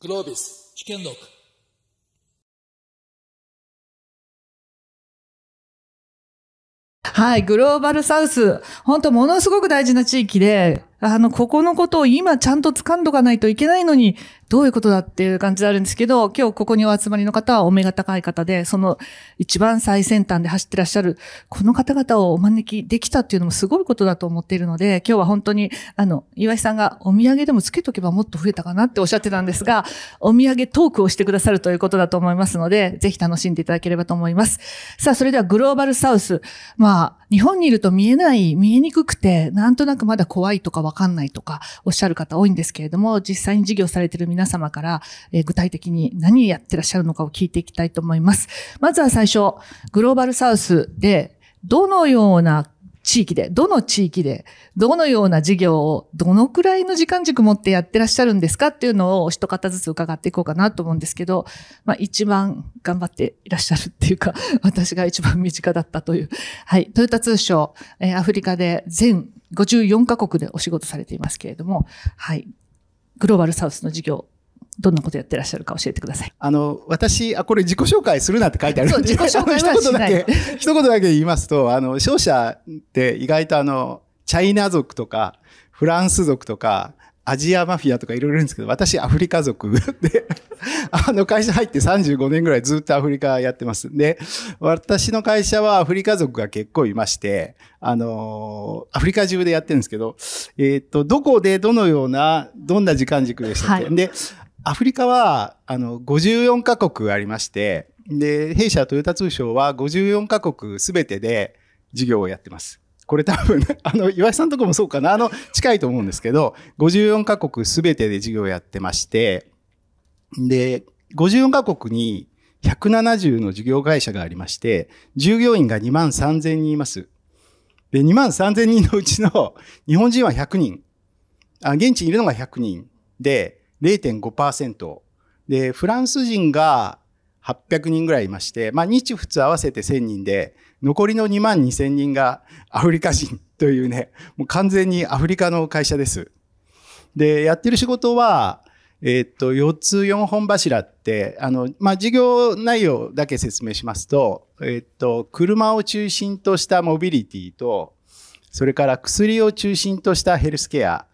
グロービス試験録はい、グローバルサウス。本当ものすごく大事な地域で、あの、ここのことを今ちゃんと掴んどかないといけないのに、どういうことだっていう感じであるんですけど、今日ここにお集まりの方はお目が高い方で、その一番最先端で走ってらっしゃる、この方々をお招きできたっていうのもすごいことだと思っているので、今日は本当に、あの、岩井さんがお土産でもつけとけばもっと増えたかなっておっしゃってたんですが、お土産トークをしてくださるということだと思いますので、ぜひ楽しんでいただければと思います。さあ、それではグローバルサウス。まあ、日本にいると見えない、見えにくくて、なんとなくまだ怖いとかわかんないとかおっしゃる方多いんですけれども、実際に事業されている皆様から、えー具体的に何やってらっしゃるのかを聞いていきたいと思います。まずは最初、グローバルサウスで、どのような地域で、どの地域で、どのような事業をどのくらいの時間軸持ってやってらっしゃるんですかっていうのを一方ずつ伺っていこうかなと思うんですけど、まあ一番頑張っていらっしゃるっていうか、私が一番身近だったという。はい。トヨタ通商、えアフリカで全54カ国でお仕事されていますけれども、はい。グローバルサウスの事業、どんなことやってらっしゃるか教えてください。あの、私、あ、これ自己紹介するなって書いてあるそう自己紹介一言だけ、一言だけ言いますと、あの、商社って意外とあの、チャイナ族とか、フランス族とか、アジアマフィアとかいろいろいるんですけど、私アフリカ族で、あの会社入って35年ぐらいずっとアフリカやってます。で、私の会社はアフリカ族が結構いまして、あのアフリカ中でやってるんですけど、えっ、と、どこでどのような、どんな時間軸でしたっけ、はいで、アフリカは、あの、54カ国ありまして、で、弊社トヨタ通商は54カ国すべてで事業をやってます。これ多分、あの、岩井さんとこもそうかな、あの、近いと思うんですけど、54カ国すべてで事業をやってまして、で、54カ国に170の事業会社がありまして、従業員が2万3000人います。で、2万3000人のうちの日本人は100人。あ現地にいるのが100人で0.5%。で、フランス人が800人ぐらいいまして、まあ日仏合わせて1000人で、残りの2万2000人がアフリカ人というね、もう完全にアフリカの会社です。で、やってる仕事は、えーっと、4つ4本柱って、あの、まあ、事業内容だけ説明しますと、えーっと、車を中心としたモビリティと、それから薬を中心としたヘルスケア、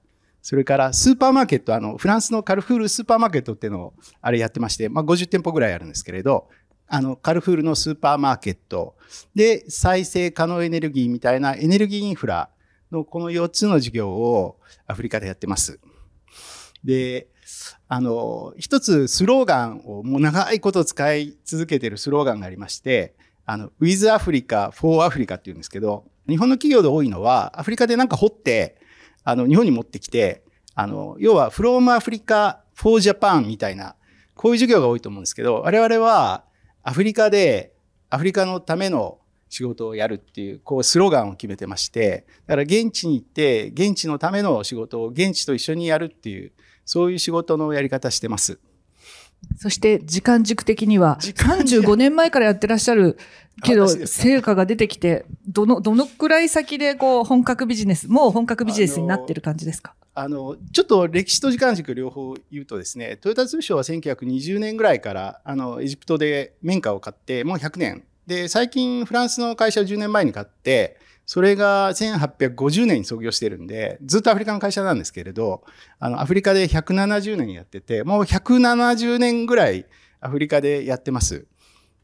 それからスーパーマーケット、あの、フランスのカルフールスーパーマーケットっていうのを、あれやってまして、まあ、50店舗ぐらいあるんですけれど、あの、カルフールのスーパーマーケットで、再生可能エネルギーみたいなエネルギーインフラのこの4つの事業をアフリカでやってます。で、あの、一つスローガンをもう長いこと使い続けてるスローガンがありまして、あの、with Africa, for Africa って言うんですけど、日本の企業で多いのは、アフリカでなんか掘って、あの、日本に持ってきて、あの、要は from Africa for Japan みたいな、こういう授業が多いと思うんですけど、我々はアフリカでアフリカのための仕事をやるっていう、こうスローガンを決めてまして、だから現地に行って、現地のための仕事を現地と一緒にやるっていう、そういう仕事のやり方してます。そして時間軸的には、時間軸。35年前からやってらっしゃるけど、成果が出てきて、どの、どのくらい先でこう本格ビジネス、もう本格ビジネスになってる感じですか？あの、ちょっと歴史と時間軸両方言うとですね、トヨタ通商は1920年ぐらいから、あの、エジプトで綿花を買って、もう100年。で、最近フランスの会社を10年前に買って、それが1850年に創業してるんで、ずっとアフリカの会社なんですけれど、あの、アフリカで170年やってて、もう170年ぐらいアフリカでやってます。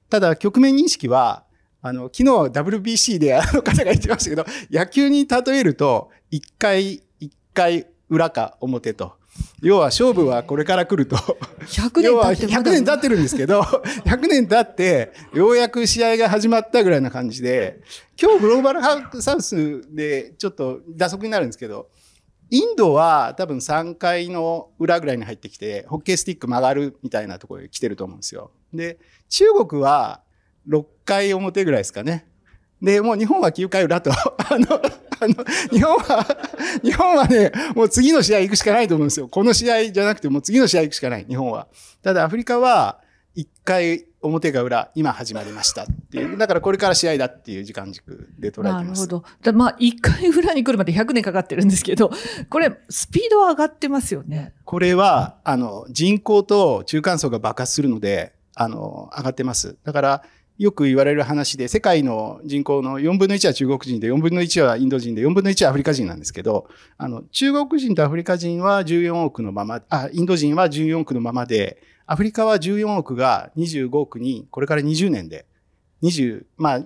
ただ、局面認識は、あの、昨日 WBC であの方が言ってましたけど、野球に例えると、一回、一回裏か表と。要は勝負はこれから来ると。100要は100年経ってってるんですけど、100年経って、ようやく試合が始まったぐらいな感じで、今日グローバルサウスでちょっと打足になるんですけど、インドは多分3回の裏ぐらいに入ってきて、ホッケースティック曲がるみたいなところに来てると思うんですよ。で、中国は6回表ぐらいですかね。で、もう日本は9回裏と、あの、あの、日本は、日本はね、もう次の試合行くしかないと思うんですよ。この試合じゃなくて、もう次の試合行くしかない、日本は。ただアフリカは1回表が裏、今始まりましたっていう、だからこれから試合だっていう時間軸で捉えてます。なるほど。だまあ、一回裏に来るまで100年かかってるんですけど、これ、スピードは上がってますよね。これは、あの、人口と中間層が爆発するので、あの、上がってます。だから、よく言われる話で、世界の人口の4分の1は中国人で、4分の1はインド人で、4分の1はアフリカ人なんですけど、あの、中国人とアフリカ人は14億のまま、あ、インド人は14億のままで、アフリカは14億が25億に、これから20年で、20、まあ、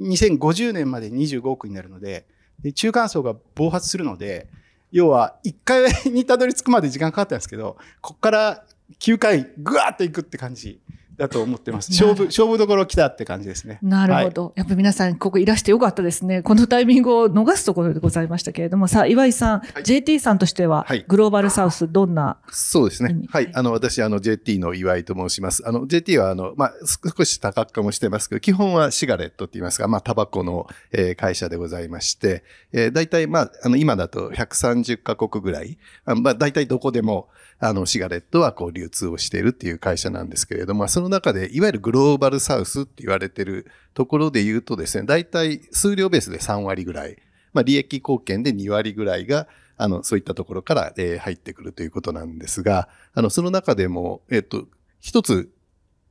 2050年まで25億になるので、で中間層が暴発するので、要は1回にたどり着くまで時間かかったんですけど、ここから9回ぐわーっといくって感じ。だと思ってます。勝負、勝負どころ来たって感じですね。なるほど。はい、やっぱり皆さん、ここいらしてよかったですね。このタイミングを逃すところでございましたけれども、さあ、岩井さん、はい、JT さんとしては、グローバルサウス、どんなそうですね。はい。あの、私、あの、JT の岩井と申します。あの、JT は、あの、まあ、少し多角化もしてますけど、基本はシガレットって言いますか、まあ、タバコの、えー、会社でございまして、えー、大体、まあ、あの、今だと130カ国ぐらい、あまあ、大体どこでも、あの、シガレットはこう流通をしているっていう会社なんですけれども、その中で、いわゆるグローバルサウスって言われてるところで言うとですね、大体数量ベースで3割ぐらい、まあ、利益貢献で2割ぐらいが、あの、そういったところから、えー、入ってくるということなんですが、あの、その中でも、えっと、一つ、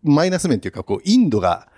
マイナス面というか、こう、インドが、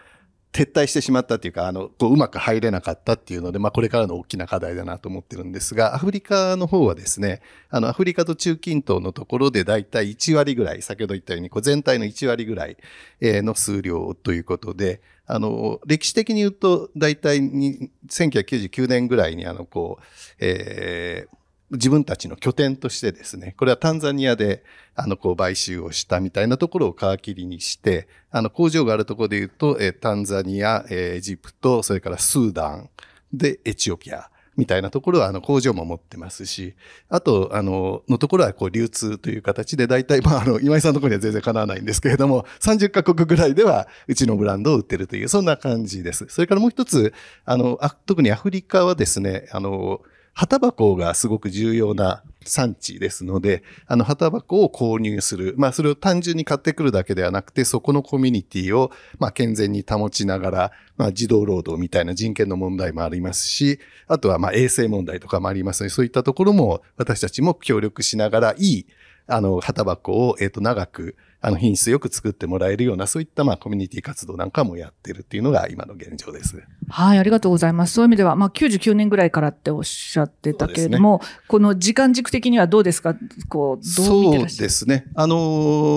撤退してしまったっていうか、あの、こう、うまく入れなかったっていうので、まあ、これからの大きな課題だなと思ってるんですが、アフリカの方はですね、あの、アフリカと中近東のところでだいたい1割ぐらい、先ほど言ったように、こう、全体の1割ぐらいの数量ということで、あの、歴史的に言うと、だいたい1999年ぐらいに、あの、こう、えー、自分たちの拠点としてですね、これはタンザニアで、あの、こう、買収をしたみたいなところを皮切りにして、あの、工場があるところで言うと、えタンザニア、えエジプト、それからスーダン、で、エチオピア、みたいなところは、あの、工場も持ってますし、あと、あの、のところは、こう、流通という形で、大体、まあ、あの、今井さんのところには全然かなわないんですけれども、30カ国ぐらいでは、うちのブランドを売ってるという、そんな感じです。それからもう一つ、あの、あ特にアフリカはですね、あの、葉タバコがすごく重要な産地ですので、あの、葉タバコを購入する。まあ、それを単純に買ってくるだけではなくて、そこのコミュニティを、まあ、健全に保ちながら、まあ、児童労働みたいな人権の問題もありますし、あとは、まあ、衛生問題とかもありますので、そういったところも私たちも協力しながら、いい、あの、葉タバコを、えっ、と、長く、あの、品質よく作ってもらえるような、そういった、まあ、コミュニティ活動なんかもやってるっていうのが今の現状です。はい、ありがとうございます。そういう意味では、まあ、99年ぐらいからっておっしゃってたけれども、ね、この時間軸的にはどうですか？こう、どうそうですね。あの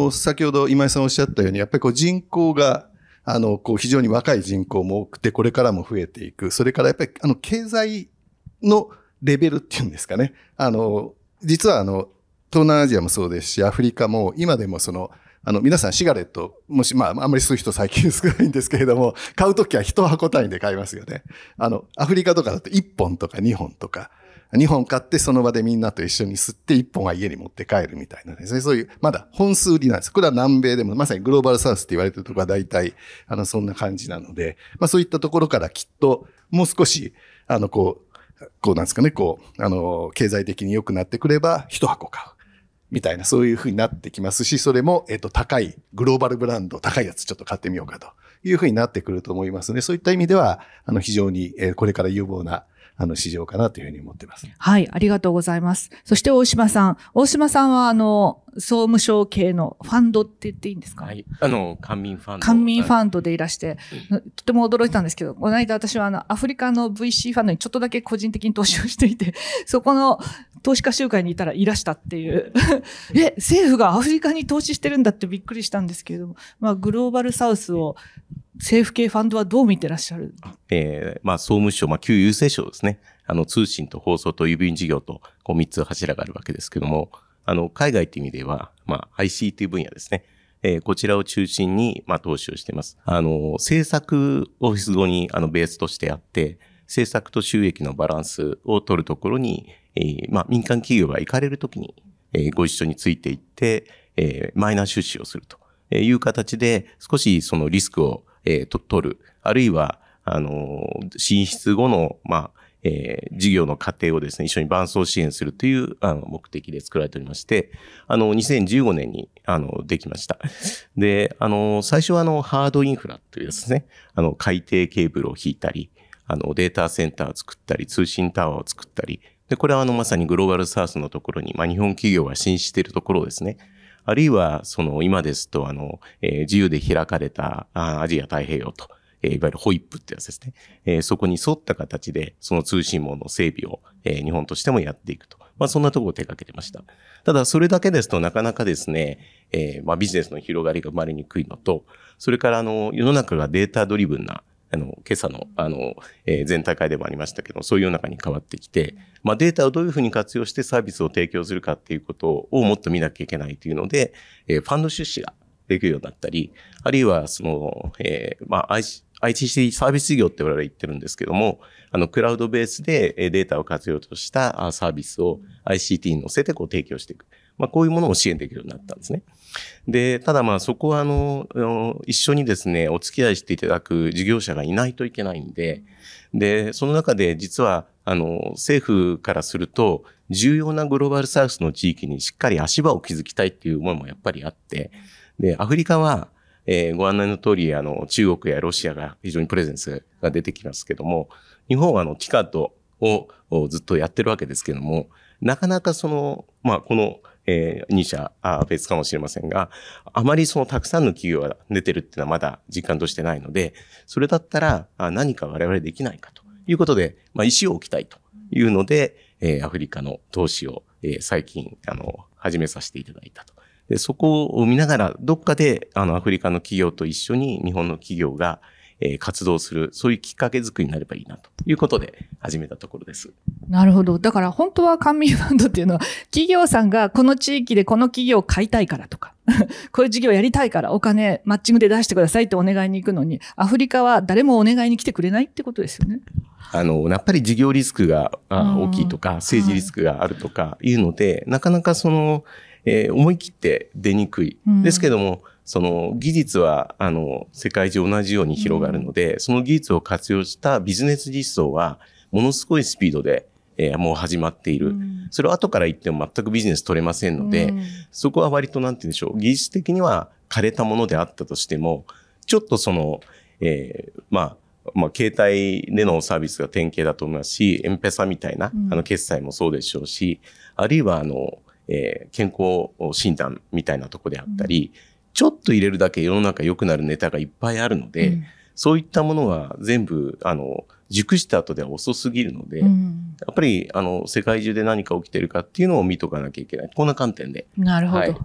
ー、先ほど今井さんおっしゃったように、やっぱりこう、人口が、あの、こう、非常に若い人口も多くて、これからも増えていく。それからやっぱり、あの、経済のレベルっていうんですかね。あの、実はあの、東南アジアもそうですし、アフリカも今でもその、あの、皆さんシガレット、もし、まあ、あんまり吸う人最近少ないんですけれども、買うときは一箱単位で買いますよね。あの、アフリカとかだと1本とか2本とか、2本買ってその場でみんなと一緒に吸って1本は家に持って帰るみたいなですね。そういう、まだ本数売りなんです。これは南米でも、まさにグローバルサウスって言われてるとこは大体、あの、そんな感じなので、まあそういったところからきっと、もう少し、あの、こう、こうなんですかね、こう、あの、経済的に良くなってくれば、一箱買う。みたいな、そういうふうになってきますし、それも、えっと、高い、グローバルブランド、高いやつちょっと買ってみようかというふうになってくると思いますので、そういった意味では、あの、非常に、え、これから有望な、あの、市場かなというふうに思ってます。はい、ありがとうございます。そして大島さん。大島さんは、あの、総務省系のファンドって言っていいんですか？はい。あの、官民ファンド。官民ファンドでいらして、とても驚いたんですけど、この間私はあの、アフリカの VC ファンドにちょっとだけ個人的に投資をしていて、そこの投資家集会にいたらいらしたっていう え、政府がアフリカに投資してるんだってびっくりしたんですけれども、まあ、グローバルサウスを政府系ファンドはどう見てらっしゃる？ええー、まあ、総務省、まあ、旧郵政省ですね。あの、通信と放送と郵便事業と、こう、三つ柱があるわけですけども、あの、海外っていう意味では、まあ、ICT 分野ですね。えー、こちらを中心に、まあ、投資をしています。あの、政策オフィス後に、あの、ベースとしてあって、政策と収益のバランスを取るところに、えー、まあ、民間企業が行かれるときに、えー、ご一緒についていって、えー、マイナー出資をするという形で、少しそのリスクを、えー、と取る。あるいは、あの、進出後の、まあ、えー事業の過程をですね、一緒に伴走支援するというあの目的で作られておりまして、あの、2015年に、あの、できました。で、あの、最初はあの、ハードインフラというですね、あの、海底ケーブルを引いたり、あの、データセンターを作ったり、通信タワーを作ったり、で、これはあの、まさにグローバルサウスのところに、まあ、日本企業が進出しているところをですね。あるいは、その、今ですと、あの、えー自由で開かれたアジア太平洋と、えーいわゆるホイップってやつですね。えーそこに沿った形で、その通信網の整備を、えー日本としてもやっていくと。まあ、そんなところを手掛けてました。ただ、それだけですとなかなかですね、えーまあ、ビジネスの広がりが生まれにくいのと、それから、あの、世の中がデータドリブンな、あの、今朝の、あの、えー全体会でもありましたけど、そういう中に変わってきて、まあ、データをどういうふうに活用してサービスを提供するかっていうことをもっと見なきゃいけないというので、えーファンド出資ができるようになったり、あるいは、その、えーまあ、IC ICT サービス業って我々言ってるんですけども、あの、クラウドベースでデータを活用としたサービスを ICT に乗せてこう提供していく。まあ、こういうものを支援できるようになったんですね。で、ただまあそこはあの、一緒にですね、お付き合いしていただく事業者がいないといけないんで、で、その中で実は、あの、政府からすると、重要なグローバルサウスの地域にしっかり足場を築きたいっていう思いもやっぱりあって、で、アフリカは、えーご案内の通り、あの、中国やロシアが非常にプレゼンスが出てきますけども、日本はあの、ティカットをずっとやってるわけですけども、なかなかその、まあ、この、えー、2社あ別かもしれませんが、あまりそのたくさんの企業が出てるっていうのはまだ実感としてないので、それだったらあ何か我々できないかということで、まあ、石を置きたいというので、えーアフリカの投資を、えー最近、あの、始めさせていただいたと。で、そこを見ながら、どっかで、あの、アフリカの企業と一緒に日本の企業が、えー活動する、そういうきっかけ作りになればいいなということで始めたところです。なるほど。だから本当は官民ファンドっていうのは、企業さんがこの地域でこの企業を買いたいからとか、こういう事業やりたいからお金マッチングで出してくださいってお願いに行くのに、アフリカは誰もお願いに来てくれないってことですよね。あの、やっぱり事業リスクが大きいとか、政治リスクがあるとかいうので、なかなかその、えー思い切って出にくい。うんですけども、その技術は、あの、世界中同じように広がるので、その技術を活用したビジネス実装は、ものすごいスピードで、えーもう始まっている。うん。それを後から言っても全くビジネス取れませんので、うん。そこは割となんて言うんでしょう、技術的には枯れたものであったとしても、ちょっとその、えーまあ、まあ、携帯でのサービスが典型だと思いますし、エンペサみたいな、うん。あの、決済もそうでしょうし、あるいは、あの、えー健康診断みたいなとこであったり、ちょっと入れるだけ世の中良くなるネタがいっぱいあるので、うんそういったものは全部、あの、熟した後では遅すぎるので、やうんっぱり、あの、世界中で何か起きてるかっていうのを見とかなきゃいけない。こんな観点で、なるほど。はい、あの、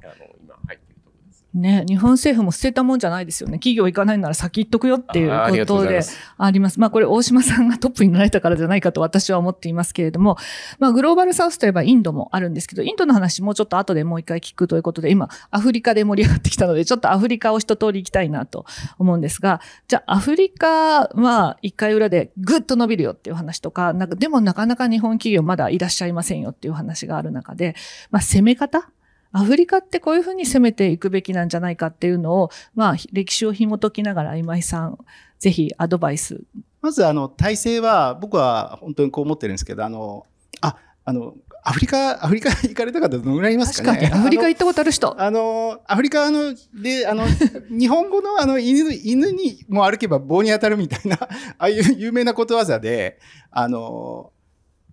ね、日本政府も捨てたもんじゃないですよね。企業行かないなら先行っとくよっていうことで。あります。まあこれ大島さんがトップになられたからじゃないかと私は思っていますけれども、まあグローバルサウスといえばインドもあるんですけど、インドの話もうちょっと後でもう一回聞くということで、今アフリカで盛り上がってきたので、ちょっとアフリカを一通り行きたいなと思うんですが、じゃあアフリカは一回裏でぐっと伸びるよっていう話とか、なんかでもなかなか日本企業まだいらっしゃいませんよっていう話がある中で、まあ攻め方アフリカってこういうふうに攻めていくべきなんじゃないかっていうのを、まあ、歴史を紐解きながら今井さん、ぜひアドバイス。まずあの体制は僕は本当にこう思ってるんですけどあのああのアフリカアフリカ 行かれた方どのぐらいいますかね？確かに、アフリカ行ったことある人。あの、アフリカの、で、あの、日本語のあの、犬、犬にも歩けば棒に当たるみたいな、ああいう有名なことわざで、あの、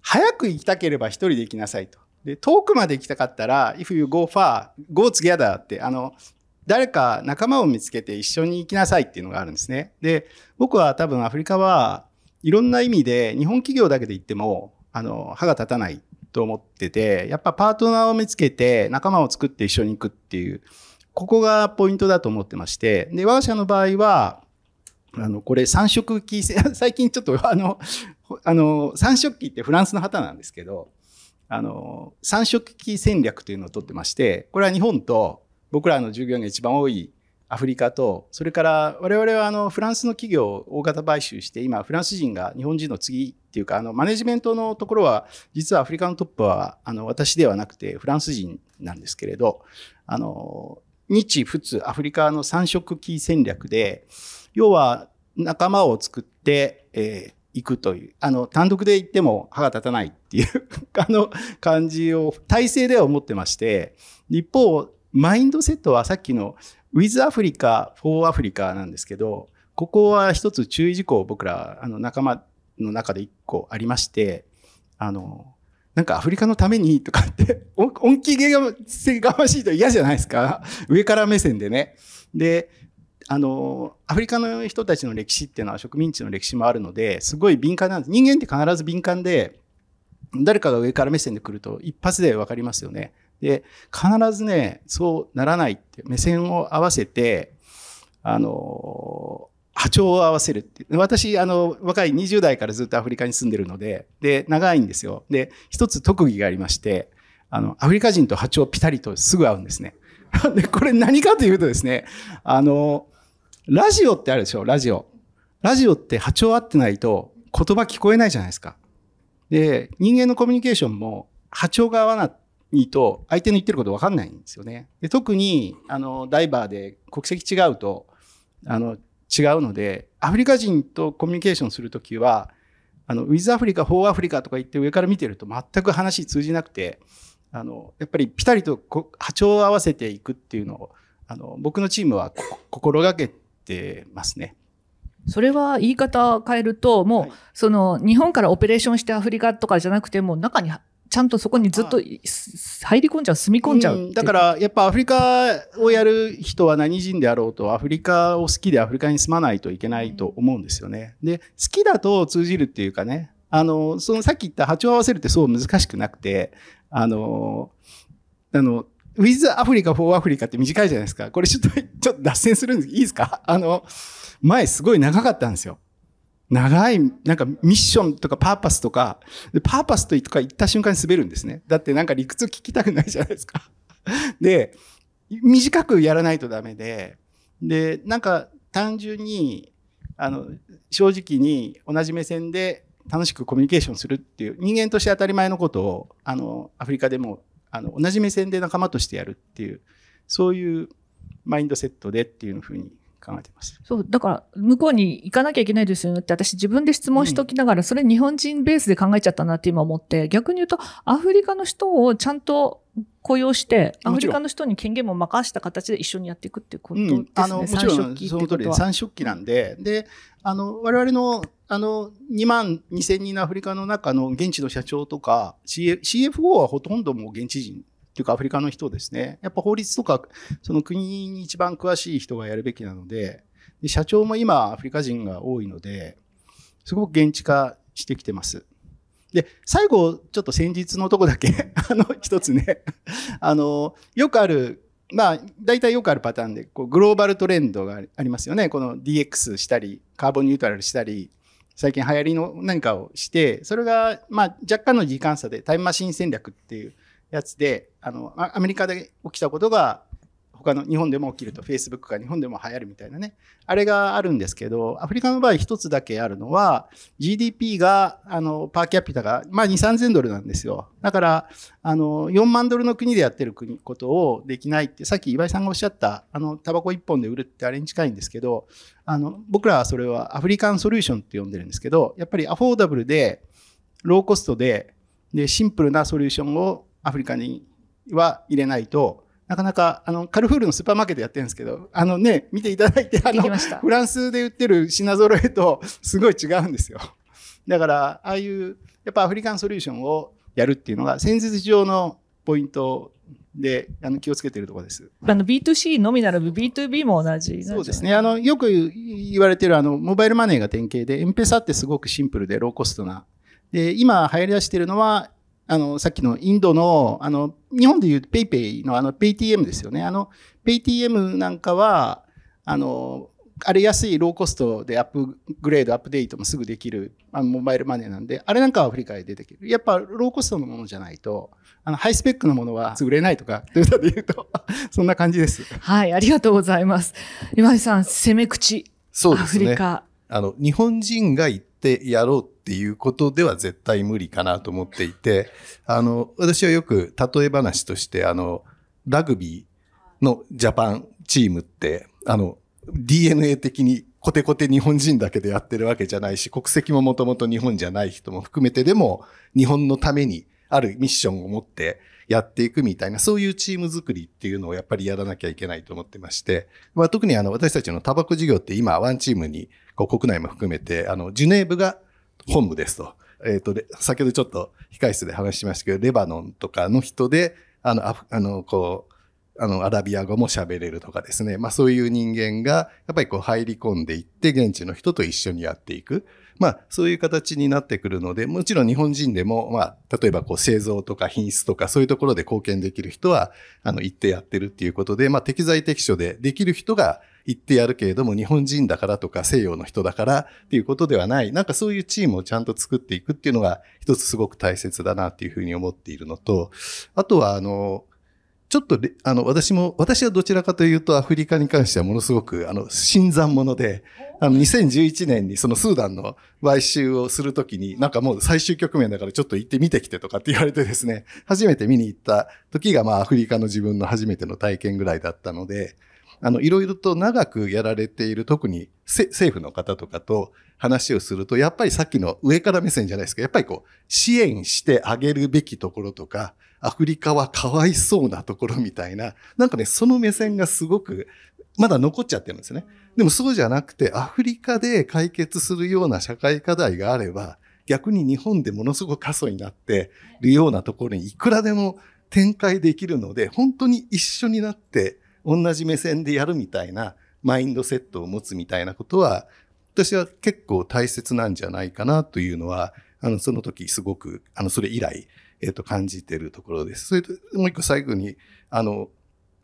早く行きたければ一人で行きなさいと。で、遠くまで行きたかったら、if you go far, go together って、あの、誰か仲間を見つけて一緒に行きなさいっていうのがあるんですね。で、僕は多分アフリカはいろんな意味で日本企業だけで行っても、あの、歯が立たないと思ってて、やっぱパートナーを見つけて仲間を作って一緒に行くっていう、ここがポイントだと思ってまして、で、我が社の場合は、あの、これ三色期、最近ちょっとあの、あの、三色期ってフランスの旗なんですけど、あの、三色期戦略というのを取ってまして、これは日本と僕らの従業員が一番多いアフリカと、それから我々はあのフランスの企業を大型買収して、今フランス人が日本人の次っていうか、あのマネジメントのところは、実はアフリカのトップはあの私ではなくてフランス人なんですけれど、あの、日仏アフリカの三色期戦略で、要は仲間を作って、えー行くという、あの、単独で行っても歯が立たないっていう あの、感じを、体制では思ってまして、一方、マインドセットはさっきの with Africa, for Africa なんですけど、ここは一つ注意事項僕ら、あの、仲間の中で一個ありまして、あの、なんかアフリカのためにとかって、お恩気がせがましいと嫌じゃないですか。上から目線でね。で、あの、アフリカの人たちの歴史っていうのは植民地の歴史もあるので、すごい敏感なんです。人間って必ず敏感で、誰かが上から目線で来ると一発でわかりますよね。で、必ずね、そうならないって、目線を合わせて、あの、波長を合わせるって。私、あの、若い20代からずっとアフリカに住んでるので、で、長いんですよ。で、一つ特技がありまして、あの、アフリカ人と波長ピタリとすぐ合うんですね。で、これ何かというとですね、あの、ラジオってあるでしょ、ラジオ。ラジオって波長合ってないと言葉聞こえないじゃないですか。で、人間のコミュニケーションも波長が合わないと相手の言ってること分かんないんですよね。で特に、あの、ダイバーで国籍違うと、あの、違うので、アフリカ人とコミュニケーションするときは、あの、ウィズアフリカ、フォーアフリカとか言って上から見てると全く話通じなくて、あの、やっぱりピタリと波長を合わせていくっていうのを、あの、僕のチームは心がけてますね。それは言い方変えると、もう、はい。その、日本からオペレーションしてアフリカとかじゃなくて、もう中に、ちゃんとそこにずっと入り込んじゃう、住み込んじゃう。うだから、やっぱアフリカをやる人は何人であろうと、アフリカを好きでアフリカに住まないといけないと思うんですよね。で、好きだと通じるっていうかね、あの、そのさっき言った波長を合わせるってそう難しくなくて、あの、あの、with アフリカ for アフリカって短いじゃないですか。これちょっと、ちょっと脱線するんです。いいですか？あの、前すごい長かったんですよ。長い、なんかミッションとかパーパスとか、パーパスとか言った瞬間に滑るんですね。だってなんか理屈聞きたくないじゃないですか。で、短くやらないとダメで、で、なんか単純に、あの、正直に同じ目線で楽しくコミュニケーションするっていう、人間として当たり前のことを、あの、アフリカでも、あの、同じ目線で仲間としてやるっていう、そういうマインドセットでっていうふうに考えてます。そう、だから、向こうに行かなきゃいけないですよねって、私自分で質問しときながら、それ日本人ベースで考えちゃったなって今思って、逆に言うと、アフリカの人をちゃんと雇用して、アフリカの人に権限も任した形で一緒にやっていくっていうことですね。うん、あのもちろその通り。三色旗なんで、で、あの、我々の、あの、2万2000人のアフリカの中の現地の社長とか、CFO はほとんどもう現地人っていうかアフリカの人ですね。やっぱ法律とか、その国に一番詳しい人がやるべきなので、で社長も今アフリカ人が多いので、すごく現地化してきてます。で、最後、ちょっと先日のとこだけ、あの、一つね、あの、よくある、まあ、大体よくあるパターンで、こう、グローバルトレンドがありますよね。この DX したり、カーボンニュートラルしたり、最近流行りの何かをして、それが、まあ、若干の時間差でタイムマシン戦略っていうやつで、あの、アメリカで起きたことが、他の日本でも起きると、Facebook が日本でも流行るみたいなね。あれがあるんですけど、アフリカの場合一つだけあるのは、GDP が、あの、パーキャピタが、まあ、2、3000ドルなんですよ。だから、あの、4万ドルの国でやってる国、ことをできないって、さっき岩井さんがおっしゃった、あの、タバコ1本で売るってあれに近いんですけど、あの、僕らはそれはアフリカンソリューションって呼んでるんですけど、やっぱりアフォーダブルで、ローコストで、で、シンプルなソリューションをアフリカには入れないと、なかなか、あの、カルフールのスーパーマーケットやってるんですけど、あのね、見ていただいて、あのフランスで売ってる品揃えとすごい違うんですよ。だから、ああいう、やっぱアフリカンソリューションをやるっていうのが、戦術上のポイントで、あの、気をつけてるところです。あの B2C のみならず B2B も同じ。そうですね。あの、よく言われてるあの、モバイルマネーが典型で、エンペサってすごくシンプルでローコストな。で、今流行り出してるのは、あの、さっきのインドの、あの、日本でいう PayPay のあの、PayTM ですよね。あの、PayTM なんかは、あの、あれ安いローコストでアップグレード、アップデートもすぐできるあのモバイルマネーなんで、あれなんかはアフリカで出てくる。やっぱローコストのものじゃないと、あの、ハイスペックのものは売れないとか、トヨタで言うと、そんな感じです。はい、ありがとうございます。今井さん、攻め口。アそうですね。フリカ。あの、日本人が行ってやろうっていうことでは絶対無理かなと思っていて、あの、私はよく例え話として、あの、ラグビーのジャパンチームって、あの、DNA 的にコテコテ日本人だけでやってるわけじゃないし、国籍ももともと日本じゃない人も含めてでも、日本のためにあるミッションを持ってやっていくみたいな、そういうチーム作りっていうのをやっぱりやらなきゃいけないと思ってまして、まあ、特にあの私たちのタバコ事業って今ワンチームにこう国内も含めて、あの、ジュネーブが本部ですと。えっ、ー、と、先ほどちょっと控室で話しましたけど、レバノンとかの人で、あの、あの、こう、あの、アラビア語も喋れるとかですね。まあそういう人間が、やっぱりこう入り込んでいって、現地の人と一緒にやっていく。まあそういう形になってくるので、もちろん日本人でも、まあ例えばこう製造とか品質とかそういうところで貢献できる人は、あの、行ってやってるっていうことで、まあ適材適所でできる人が行ってやるけれども、日本人だからとか西洋の人だからっていうことではない、なんかそういうチームをちゃんと作っていくっていうのが一つすごく大切だなっていうふうに思っているのと、あとはあの、ちょっと、あの、私も、私はどちらかというとアフリカに関してはものすごく、あの、新参者で、あの、2011年にそのスーダンの買収をするときに、なんかもう最終局面だからちょっと行ってみてきてとかって言われてですね、初めて見に行った時が、まあ、アフリカの自分の初めての体験ぐらいだったので、あの、いろいろと長くやられている、特に政府の方とかと話をすると、やっぱりさっきの上から目線じゃないですか、やっぱりこう、支援してあげるべきところとか、アフリカはかわいそうなところみたいな、なんかね、その目線がすごく、まだ残っちゃってるんですね。でもそうじゃなくて、アフリカで解決するような社会課題があれば、逆に日本でものすごく過疎になっているようなところにいくらでも展開できるので、本当に一緒になって同じ目線でやるみたいなマインドセットを持つみたいなことは、私は結構大切なんじゃないかなというのは、あの、その時すごく、あの、それ以来、えっ、ー、と、感じているところです。それと、もう一個最後に、あの、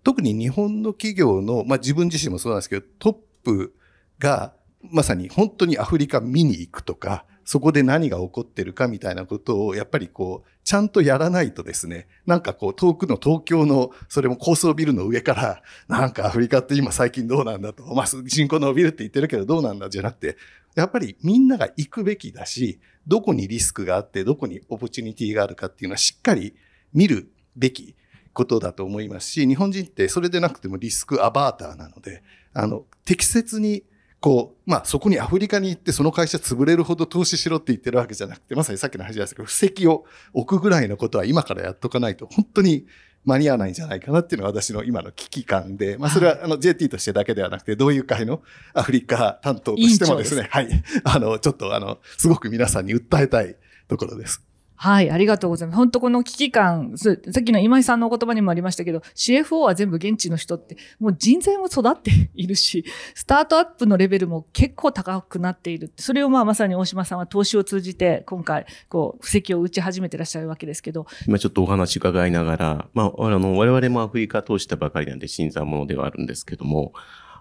特に日本の企業の、まあ、自分自身もそうなんですけど、トップが、まさに本当にアフリカ見に行くとか、そこで何が起こってるかみたいなことを、やっぱりこう、ちゃんとやらないとですね、なんかこう、遠くの東京の、それも高層ビルの上から、なんかアフリカって今最近どうなんだと、まあ、人口伸びるって言ってるけどどうなんだじゃなくて、やっぱりみんなが行くべきだし、どこにリスクがあって、どこにオポチュニティがあるかっていうのはしっかり見るべきことだと思いますし、日本人ってそれでなくてもリスクアバーターなので、あの、適切にこう、まあそこにアフリカに行ってその会社潰れるほど投資しろって言ってるわけじゃなくて、まさにさっきの話ですけど、布石を置くぐらいのことは今からやっとかないと、本当に間に合わないんじゃないかなっていうのが私の今の危機感で、まあそれはあの JT としてだけではなくて、どういう会のアフリカ担当としてもですね、はい、あの、ちょっとあの、すごく皆さんに訴えたいところです。はい、ありがとうございます。本当この危機感、さっきの今井さんのお言葉にもありましたけど、CFO は全部現地の人って、もう人材も育っているし、スタートアップのレベルも結構高くなっている。それをまあまさに大島さんは投資を通じて、今回、こう、布石を打ち始めてらっしゃるわけですけど。今ちょっとお話伺いながら、まあ、あの、我々もアフリカ投資したばかりなんで新参者ではあるんですけども、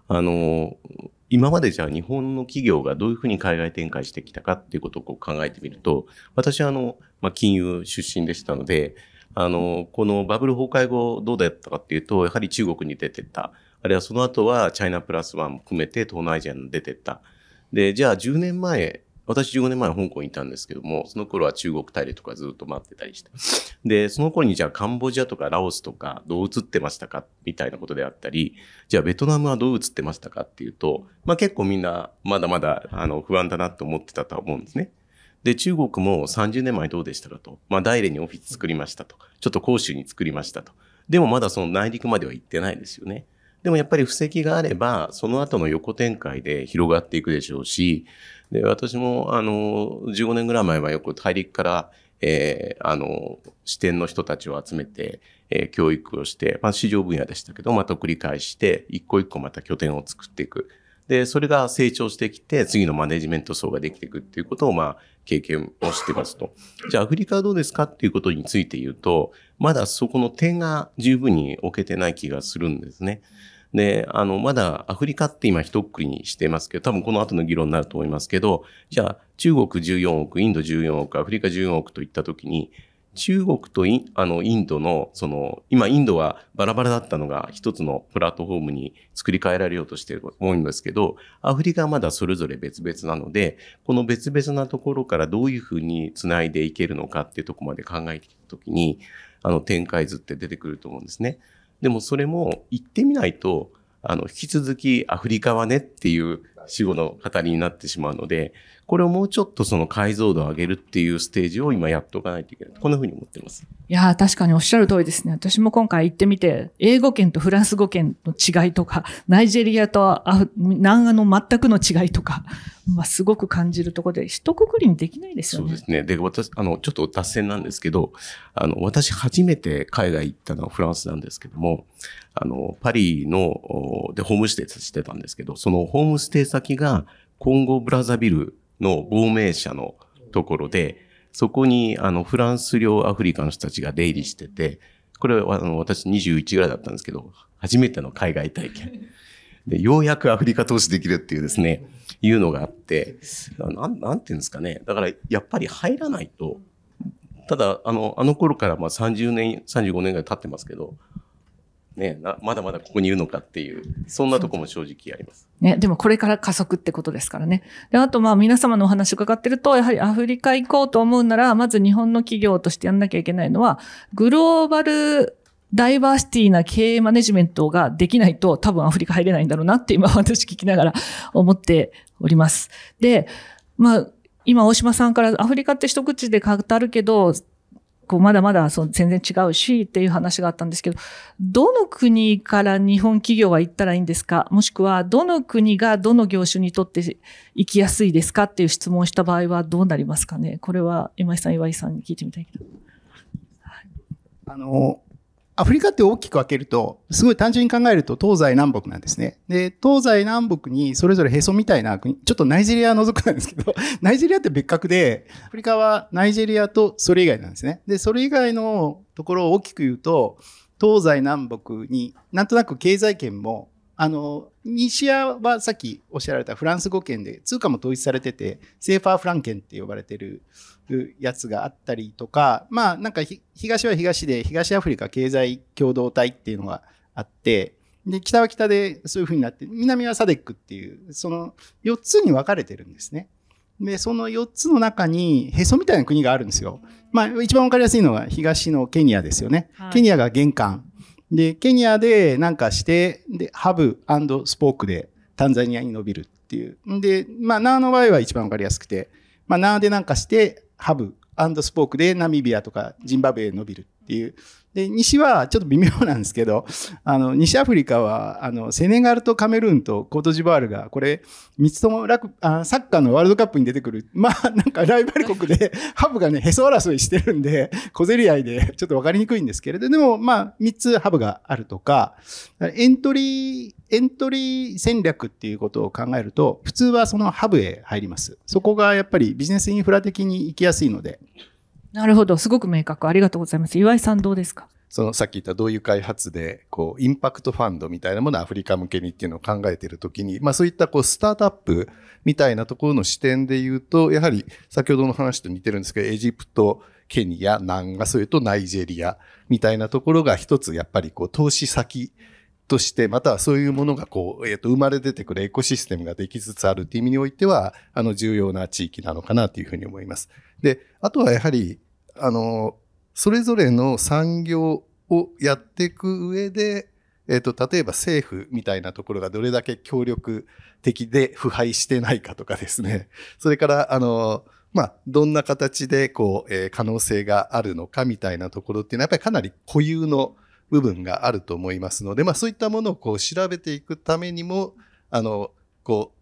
あの、今までじゃあ日本の企業がどういうふうに海外展開してきたかっていうことを考えてみると、私はあの、まあ、金融出身でしたので、あの、このバブル崩壊後どうだったかっていうと、やはり中国に出てった。あるいはその後はチャイナプラスワンも含めて東南アジアに出てった。で、じゃあ10年前、私15年前香港にいたんですけども、その頃は中国大陸とかずっと待ってたりして。で、その頃にじゃあカンボジアとかラオスとかどう映ってましたかみたいなことであったり、じゃあベトナムはどう映ってましたかっていうと、まあ結構みんなまだまだあの不安だなと思ってたと思うんですね。で、中国も30年前どうでしたかと。まあ大連にオフィス作りましたと。ちょっと広州に作りましたと。でもまだその内陸までは行ってないですよね。でもやっぱり布石があれば、その後の横展開で広がっていくでしょうし、で、私も、あの、15年ぐらい前はよく大陸から、えー、あの、支店の人たちを集めて、えー、教育をして、まあ、市場分野でしたけど、また繰り返して、一個一個また拠点を作っていく。で、それが成長してきて、次のマネジメント層ができていくっていうことを、まあ、経験をしてますと。じゃあ、アフリカはどうですかっていうことについて言うと、まだそこの点が十分に置けてない気がするんですね。で、あの、まだアフリカって今一括りにしてますけど、多分この後の議論になると思いますけど、じゃあ中国14億、インド14億、アフリカ14億といったときに、中国とインあのインドの、その、今インドはバラバラだったのが一つのプラットフォームに作り変えられようとしていると思うんですけど、アフリカはまだそれぞれ別々なので、この別々なところからどういうふうに繋いでいけるのかっていうところまで考えていくときに、あの展開図って出てくると思うんですね。でもそれも行ってみないと、あの、引き続きアフリカはねっていう死後の語りになってしまうので、これをもうちょっとその解像度を上げるっていうステージを今やっておかないといけない。こんな風に思ってます。いやー、確かにおっしゃる通りですね。私も今回行ってみて、英語圏とフランス語圏の違いとか、ナイジェリアとアフ南アの全くの違いとか、まあ、すごく感じるところで、一括りにできないですよね。そうですね。で、私、あの、ちょっと脱線なんですけど、あの、私初めて海外行ったのはフランスなんですけども、あの、パリの、おで、ホームステイしてたんですけど、そのホームステイ先先が、コンゴブラザビルの亡命者のところで、そこに、あの、フランス領アフリカの人たちが出入りしてて、これは、あの、私21ぐらいだったんですけど、初めての海外体験。で、ようやくアフリカ投資できるっていうですね、いうのがあって、なん、なんていうんですかね。だから、やっぱり入らないと、ただ、あの、あの頃からま30年、35年ぐらい経ってますけど、ねな、まだまだここにいるのかっていう、そんなとこも正直あります。ね、でもこれから加速ってことですからね。で、あとまあ皆様のお話伺ってると、やはりアフリカ行こうと思うなら、まず日本の企業としてやんなきゃいけないのは、グローバルダイバーシティな経営マネジメントができないと多分アフリカ入れないんだろうなって今私聞きながら思っております。で、まあ、今大島さんからアフリカって一口で語るけど、こうまだまだそう全然違うしっていう話があったんですけど、どの国から日本企業は行ったらいいんですか？もしくは、どの国がどの業種にとって行きやすいですかっていう質問をした場合はどうなりますかね？これは今井さん、岩井さんに聞いてみたいけど。あの、アフリカって大きく分けると、すごい単純に考えると東西南北なんですね。で、東西南北にそれぞれへそみたいな国、ちょっとナイジェリアは除くなんですけど、ナイジェリアって別格で、アフリカはナイジェリアとそれ以外なんですね。で、それ以外のところを大きく言うと、東西南北になんとなく経済圏も、あの、西アはさっきおっしゃられたフランス語圏で通貨も統一されてて、セーファーフランケンって呼ばれてるやつがあったりとか、まあなんかひ東は東で東アフリカ経済共同体っていうのがあって、で、北は北でそういう風になって、南はサデックっていう、その4つに分かれてるんですね。で、その4つの中にへそみたいな国があるんですよ。まあ一番分かりやすいのが東のケニアですよね。はいケニアが玄関。で、ケニアでなんかして、で、ハブスポークでタンザニアに伸びるっていう。で、まあ、ナーの場合は一番わかりやすくて、まあ、ナーでなんかして、ハブスポークでナミビアとかジンバブエ伸びる。ていう。で、西はちょっと微妙なんですけど、あの、西アフリカは、あの、セネガルとカメルーンとコートジボワールが、これ、三つともラあサッカーのワールドカップに出てくる。まあ、なんかライバル国で、ハブがね、へそ争いしてるんで、小競り合いで、ちょっとわかりにくいんですけれど、でも、まあ、三つハブがあるとか、エントリー、エントリー戦略っていうことを考えると、普通はそのハブへ入ります。そこがやっぱりビジネスインフラ的に行きやすいので。なるほど。すごく明確。ありがとうございます。岩井さんどうですか？そのさっき言ったどういう開発で、こう、インパクトファンドみたいなものをアフリカ向けにっていうのを考えているときに、まあそういったこう、スタートアップみたいなところの視点で言うと、やはり先ほどの話と似てるんですけど、エジプト、ケニア、南ア、それとナイジェリアみたいなところが一つやっぱりこう、投資先として、またはそういうものがこう、えっ、と、生まれ出てくるエコシステムができつつあるっていう意味においては、あの、重要な地域なのかなというふうに思います。で、あとはやはり、あの、それぞれの産業をやっていく上で、えっ、と、例えば政府みたいなところがどれだけ協力的で腐敗してないかとかですね。それから、あの、まあ、どんな形で、こう、えー可能性があるのかみたいなところっていうのは、やっぱりかなり固有の部分があると思いますので、まあ、そういったものをこう調べていくためにも、あの、こう、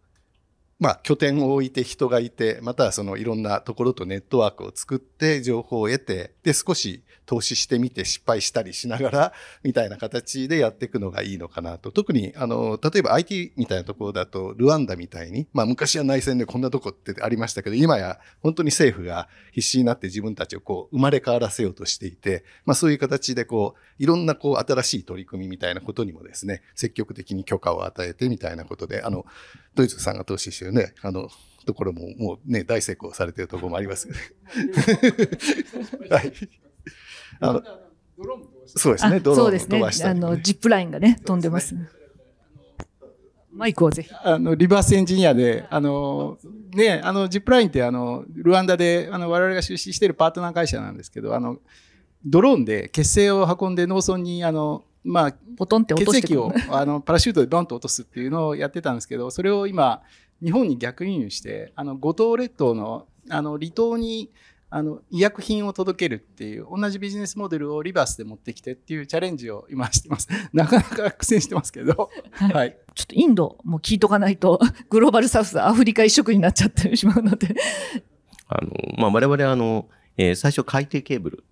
まあ、拠点を置いて人がいて、またはそのいろんなところとネットワークを作って情報を得て、で、少し投資してみて失敗したりしながら、みたいな形でやっていくのがいいのかなと。特に、あの、例えば IT みたいなところだと、ルワンダみたいに、まあ昔は内戦でこんなとこってありましたけど、今や本当に政府が必死になって自分たちをこう生まれ変わらせようとしていて、まあそういう形でこう、いろんなこう新しい取り組みみたいなことにもですね、積極的に許可を与えてみたいなことで、あの、ドイツさんが投資してるね、あの、ところももうね、大成功されてるところもありますよね。はい。あの、そうですね、あドローンをそうですね飛ばし。たりね、あの、ジップラインがね、飛んでます。マイクをぜひ。あの、リバースエンジニアで、あの、ね、あの、ジップラインって、あの、ルワンダで、あの、我々が出資しているパートナー会社なんですけど、あの、ドローンで血清を運んで農村に、あの、まあ、ポトンって落と血してくる液をあのパラシュートでドンと落とすっていうのをやってたんですけど、それを今、日本に逆輸入して、あの、五島列島の、あの、離島に、あの、医薬品を届けるっていう、同じビジネスモデルをリバースで持ってきてっていうチャレンジを今してます。なかなか苦戦してますけど、はいはい。ちょっとインドも聞いとかないと、グローバルサウス、アフリカ一色になっちゃってしまうので。あの、まあ、我々はあの、えー最初海底ケーブル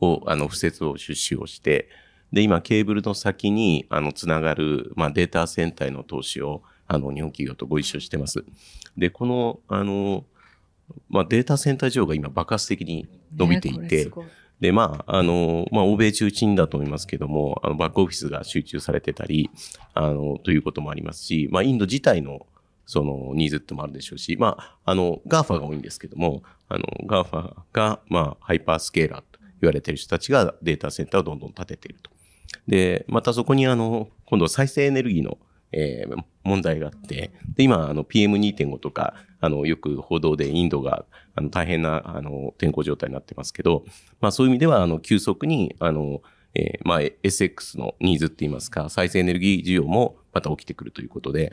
を、あの、敷設を出資をして、で、今、ケーブルの先に、あの、つながる、まあ、データセンターへの投資を、あの、日本企業とご一緒してます。で、この、あの、まあ、データセンター需要が今爆発的に伸びていて、ねで、まあ、あの、まあ、欧米中心だと思いますけども、あの、バックオフィスが集中されてたり、あの、ということもありますし、まあ、インド自体の、その、ニーズってもあるでしょうし、まあ、あの、 GAFA が多いんですけども、あの、 GAFA が、まあ、ハイパースケーラーと言われている人たちがデータセンターをどんどん立てていると。で、またそこにあの、今度再生エネルギーの、えー問題があって、で、今、あの、PM2.5 とか、あの、よく報道でインドが、あの、大変な、あの、天候状態になってますけど、まあ、そういう意味では、あの、急速に、あの、えーまあ、SX のニーズって言いますか、再生エネルギー需要もまた起きてくるということで、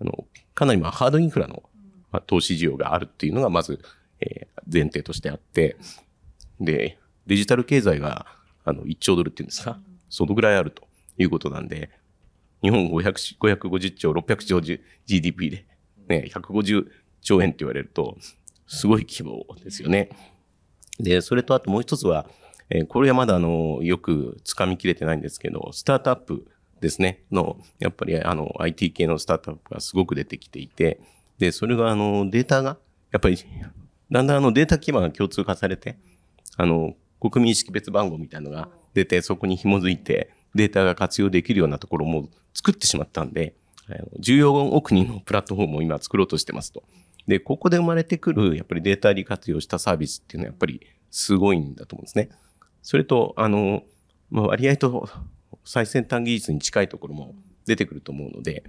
あの、かなりまあ、ハードインフラの、まあ、投資需要があるっていうのが、まず、えー前提としてあって、で、デジタル経済が、あの、1兆ドルっていうんですか、そのぐらいあるということなんで、日本500 550兆、600兆 GDP で、ね、150兆円って言われると、すごい規模ですよね。で、それとあともう一つは、えーこれはまだあの、よく掴みきれてないんですけど、スタートアップですね、の、やっぱりあの、IT 系のスタートアップがすごく出てきていて、で、それがあの、データが、やっぱり、だんだんあの、データ基盤が共通化されて、あの、国民識別番号みたいなのが出て、そこに紐づいて、データが活用できるようなところも作ってしまったんで、14億人のプラットフォームを今作ろうとしてますと。で、ここで生まれてくる、やっぱりデータ利活用したサービスっていうのはやっぱりすごいんだと思うんですね。それと、あの、ま、割合と最先端技術に近いところも出てくると思うので、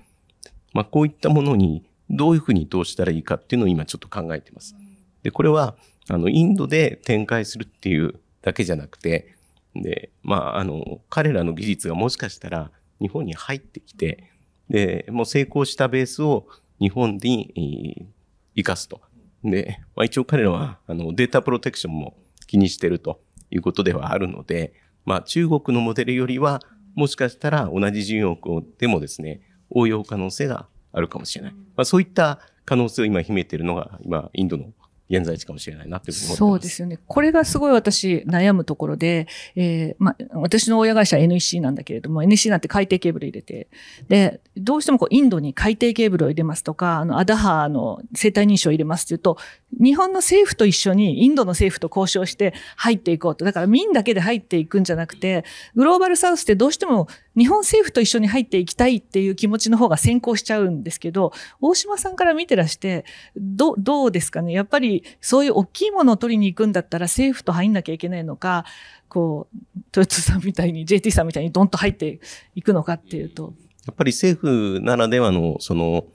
まあ、こういったものにどういうふうに投資したらいいかっていうのを今ちょっと考えてます。で、これは、あの、インドで展開するっていうだけじゃなくて、で、まあ、あの、彼らの技術がもしかしたら日本に入ってきて、で、もう成功したベースを日本に生かすと。で、まあ、一応彼らは、あの、データプロテクションも気にしてるということではあるので、まあ、中国のモデルよりは、もしかしたら同じ14億でもですね、応用可能性があるかもしれない。まあ、そういった可能性を今秘めているのが、今、インドの現在地かもしれないなって。そうですよね。これがすごい私悩むところで、えーまあ、私の親会社 NEC なんだけれども、NEC なんて海底ケーブル入れて、で、どうしてもこうインドに海底ケーブルを入れますとか、あの、アダハの生体認証を入れますっていうと、日本の政府と一緒にインドの政府と交渉して入っていこうと。だから民だけで入っていくんじゃなくて、グローバルサウスってどうしても日本政府と一緒に入っていきたいっていう気持ちの方が先行しちゃうんですけど、大島さんから見てらして、どどうですかね？やっぱりそういう大きいものを取りに行くんだったら政府と入んなきゃいけないのか、こう、トヨタさんみたいに、JT さんみたいにドンと入っていくのかっていうと。やっぱり政府ならではの、その、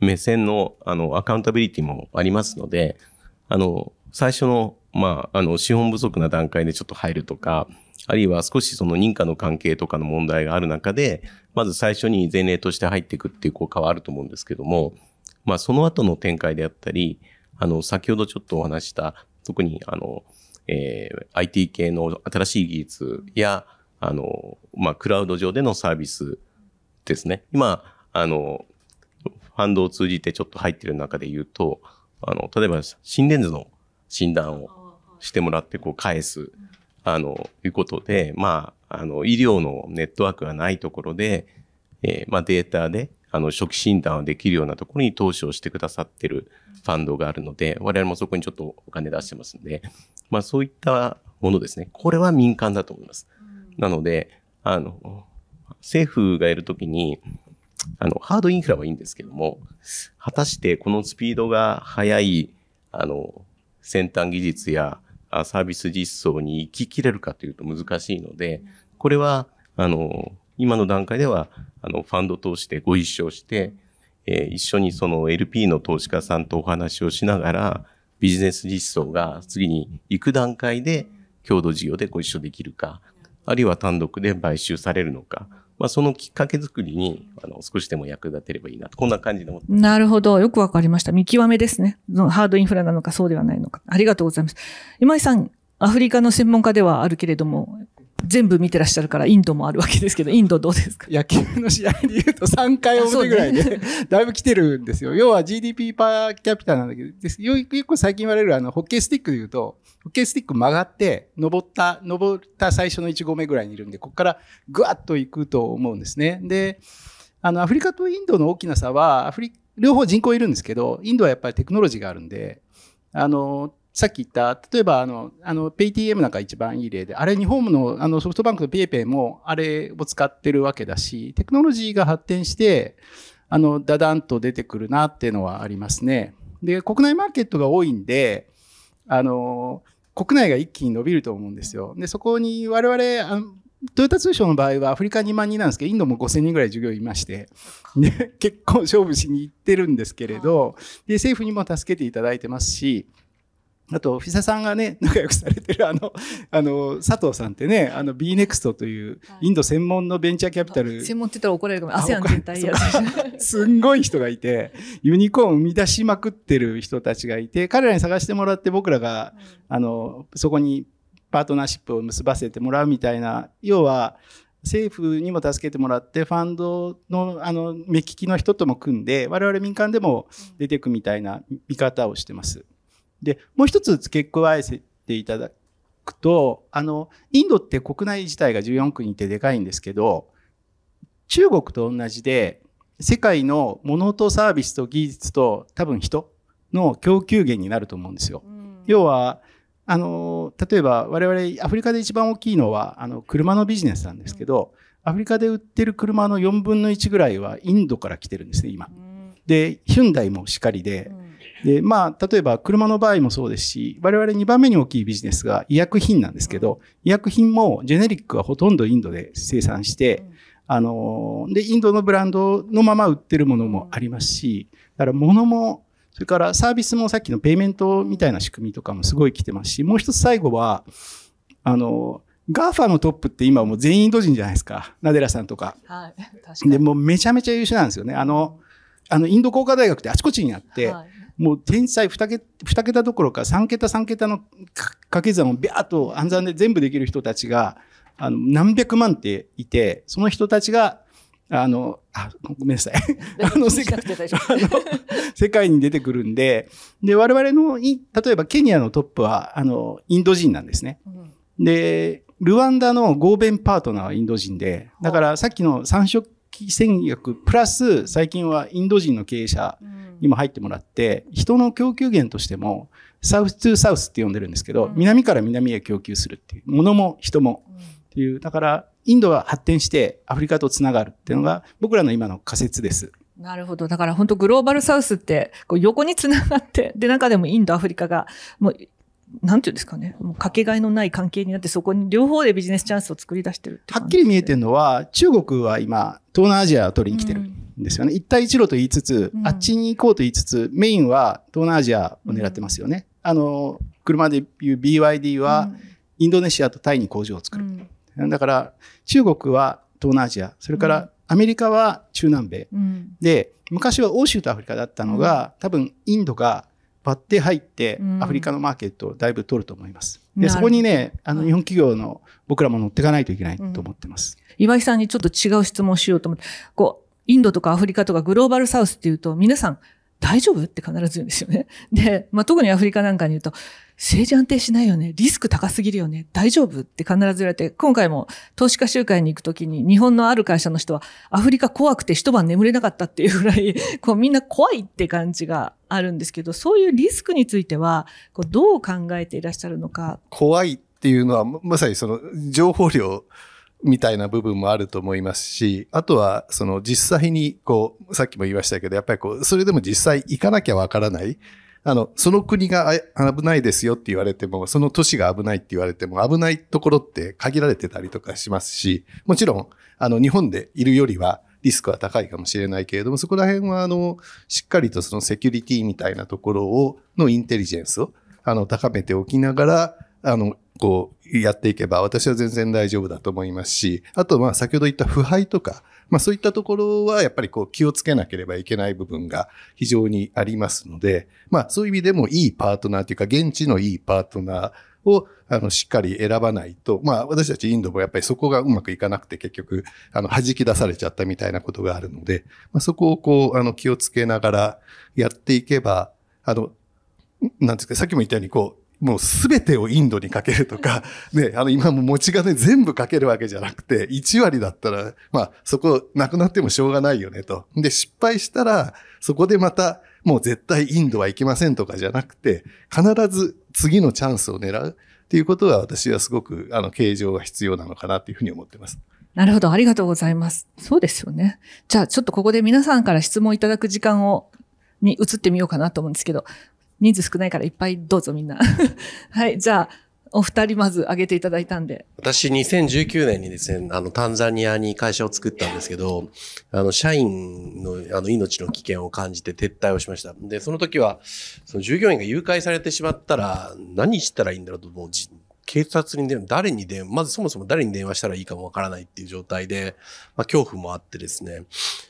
目線の、あの、アカウンタビリティもありますので、あの、最初の、まあ、あの、資本不足な段階でちょっと入るとか、あるいは少しその認可の関係とかの問題がある中で、まず最初に前例として入っていくっていう効果はあると思うんですけども、まあ、その後の展開であったり、あの、先ほどちょっとお話した、特に、あの、えー IT 系の新しい技術や、あの、まあ、クラウド上でのサービスですね。今、あの、ファンドを通じてちょっと入ってる中で言うと、あの、例えば心電図の診断をしてもらってこう返す、あの、いうことで、まあ、あの、医療のネットワークがないところで、えーまあ、データで、あの、初期診断をできるようなところに投資をしてくださってるファンドがあるので、我々もそこにちょっとお金出してますんで、まあ、そういったものですね。これは民間だと思います。なので、あの、政府がやるときに、あの、ハードインフラはいいんですけども、果たしてこのスピードが速い、あの、先端技術やサービス実装に行ききれるかというと難しいので、これは、あの、今の段階では、あの、ファンド通してご一緒して、えー一緒にその LP の投資家さんとお話をしながら、ビジネス実装が次に行く段階で、共同事業でご一緒できるか、あるいは単独で買収されるのか、まあ、そのきっかけ作りに、あの、少しでも役立てればいいなと、こんな感じで思ってなるほど。よくわかりました。見極めですね。ハードインフラなのかそうではないのか。ありがとうございます。今井さん、アフリカの専門家ではあるけれども、全部見てらっしゃるからインドもあるわけですけど、インドどうですか？野球の試合で言うと3回表ぐらいで、だいぶ来てるんですよ。要は GDP パーキャピタルなんだけど、ですよくよく最近言われるあの、ホッケースティックで言うと、ホッケースティック曲がって、登った、登った最初の1合目ぐらいにいるんで、ここからぐわっと行くと思うんですね。で、あの、アフリカとインドの大きな差は、アフリ両方人口いるんですけど、インドはやっぱりテクノロジーがあるんで、あの、さっき言った、例えばあの、あの、PayTM なんか一番いい例で、あれ日本のあのソフトバンクの PayPay もあれを使ってるわけだし、テクノロジーが発展して、あの、だだんと出てくるなっていうのはありますね。で、国内マーケットが多いんで、あの、国内が一気に伸びると思うんですよ。で、そこに我々、あのトヨタ通商の場合はアフリカ2万人なんですけど、インドも5000人ぐらい従業員いまして、で、結構勝負しに行ってるんですけれど、で、政府にも助けていただいてますし、あと、フィサさんがね、仲良くされてるあの、あの、佐藤さんってね、あの、B-NEXT というインド専門のベンチャーキャピタル。専門って言ったら怒られるかも。アセアン全体やすんごい人がいて、ユニコーン生み出しまくってる人たちがいて、彼らに探してもらって僕らが、あの、そこにパートナーシップを結ばせてもらうみたいな、要は、政府にも助けてもらって、ファンドの、あの、目利きの人とも組んで、我々民間でも出ていくみたいな見方をしてます。で、もう一つ付け加えていただくと、あの、インドって国内自体が14国ってでかいんですけど、中国と同じで、世界のものとサービスと技術と多分人の供給源になると思うんですよ。うん、要は、あの、例えば我々アフリカで一番大きいのは、あの、車のビジネスなんですけど、うん、アフリカで売ってる車の4分の1ぐらいはインドから来てるんですね、今。うん、で、ヒュンダイもしっかりで、で、まあ、例えば車の場合もそうですし、我々2番目に大きいビジネスが医薬品なんですけど、医薬品もジェネリックはほとんどインドで生産して、あの、で、インドのブランドのまま売ってるものもありますし、だから物も、それからサービスもさっきのペイメントみたいな仕組みとかもすごい来てますし、もう一つ最後は、あの、 GAFA のトップって今もう全員インド人じゃないですか。ナデラさんとか。はい。確かに。で、もうめちゃめちゃ優秀なんですよね。あの、あの、インド工科大学ってあちこちにあって、はいもう天才2桁 ,2 桁どころか3桁3桁の掛け算をビャーっと暗算で全部できる人たちがあの何百万っていてその人たちがあの、あ、ごめんなさい。あの世界、世界に出てくるんで、で、我々の、例えばケニアのトップは、あの、インド人なんですね。うん、で、ルワンダの合弁パートナーはインド人で、だからさっきの三色戦略プラス最近はインド人の経営者にも入ってもらって、人の供給源としてもサウス2サウスって呼んでるんですけど、南から南へ供給するっていう、物も人もっていう、だからインドは発展してアフリカとつながるっていうのが僕らの今の仮説です。なるほど。だから本当グローバルサウスってこう横につながって、で中でもインド、アフリカがもうなんていうんですかね、もうかけがえのない関係になって、そこに両方でビジネスチャンスを作り出してるはっきり見えてるのは、中国は今、東南アジアを取りに来てるんですよね。うん、一帯一路と言いつつ、あっちに行こうと言いつつ、メインは東南アジアを狙ってますよね。うん、あの、車で言う BYD は、インドネシアとタイに工場を作る。うん、だから、中国は東南アジア、それからアメリカは中南米。で、昔は欧州とアフリカだったのが、多分インドが割って入って、アフリカのマーケットをだいぶ取ると思います。で、そこにね、あの、日本企業の僕らも乗っていかないといけないと思ってます。うん、岩井さんにちょっと違う質問しようと思って、こう、インドとかアフリカとかグローバルサウスっていうと、皆さん、大丈夫？って必ず言うんですよね。で、まあ、特にアフリカなんかに言うと、政治安定しないよね。リスク高すぎるよね。大丈夫？って必ず言われて、今回も投資家集会に行くときに、日本のある会社の人は、アフリカ怖くて一晩眠れなかったっていうぐらい、こうみんな怖いって感じがあるんですけど、そういうリスクについては、こうどう考えていらっしゃるのか。怖いっていうのは、まさにその情報量、みたいな部分もあると思いますし、あとは、その実際に、こう、さっきも言いましたけど、やっぱりこう、それでも実際行かなきゃわからない。あの、その国が危ないですよって言われても、その都市が危ないって言われても、危ないところって限られてたりとかしますし、もちろん、あの、日本でいるよりは、リスクは高いかもしれないけれども、そこら辺は、あの、しっかりとそのセキュリティみたいなところを、のインテリジェンスを、あの、高めておきながら、あの、こう、やっていけば、私は全然大丈夫だと思いますし、あと、まあ、先ほど言った腐敗とか、まあ、そういったところは、やっぱりこう、気をつけなければいけない部分が非常にありますので、まあ、そういう意味でもいいパートナーというか、現地のいいパートナーを、あの、しっかり選ばないと、まあ、私たちインドもやっぱりそこがうまくいかなくて、結局、あの、弾き出されちゃったみたいなことがあるので、まあ、そこをこう、あの、気をつけながらやっていけば、あの、なんですか、さっきも言ったように、こう、もうすべてをインドにかけるとか、ね、あの今も持ち金全部かけるわけじゃなくて、1割だったら、まあそこなくなってもしょうがないよねと。で、失敗したら、そこでまた、もう絶対インドは行きませんとかじゃなくて、必ず次のチャンスを狙うっていうことは私はすごく、あの、形状が必要なのかなっていうふうに思ってます。なるほど。ありがとうございます。そうですよね。じゃあ、ちょっとここで皆さんから質問いただく時間を、に移ってみようかなと思うんですけど、人数少ないからいっぱいどうぞみんな。はい。じゃあ、お二人まず挙げていただいたんで。私2019年にですね、あの、タンザニアに会社を作ったんですけど、あの、社員の、あの、命の危険を感じて撤退をしました。で、その時は、その従業員が誘拐されてしまったら、何したらいいんだろうと、思う警察に電話、誰に電話、まずそもそも誰に電話したらいいかもわからないっていう状態で、まあ恐怖もあってですね、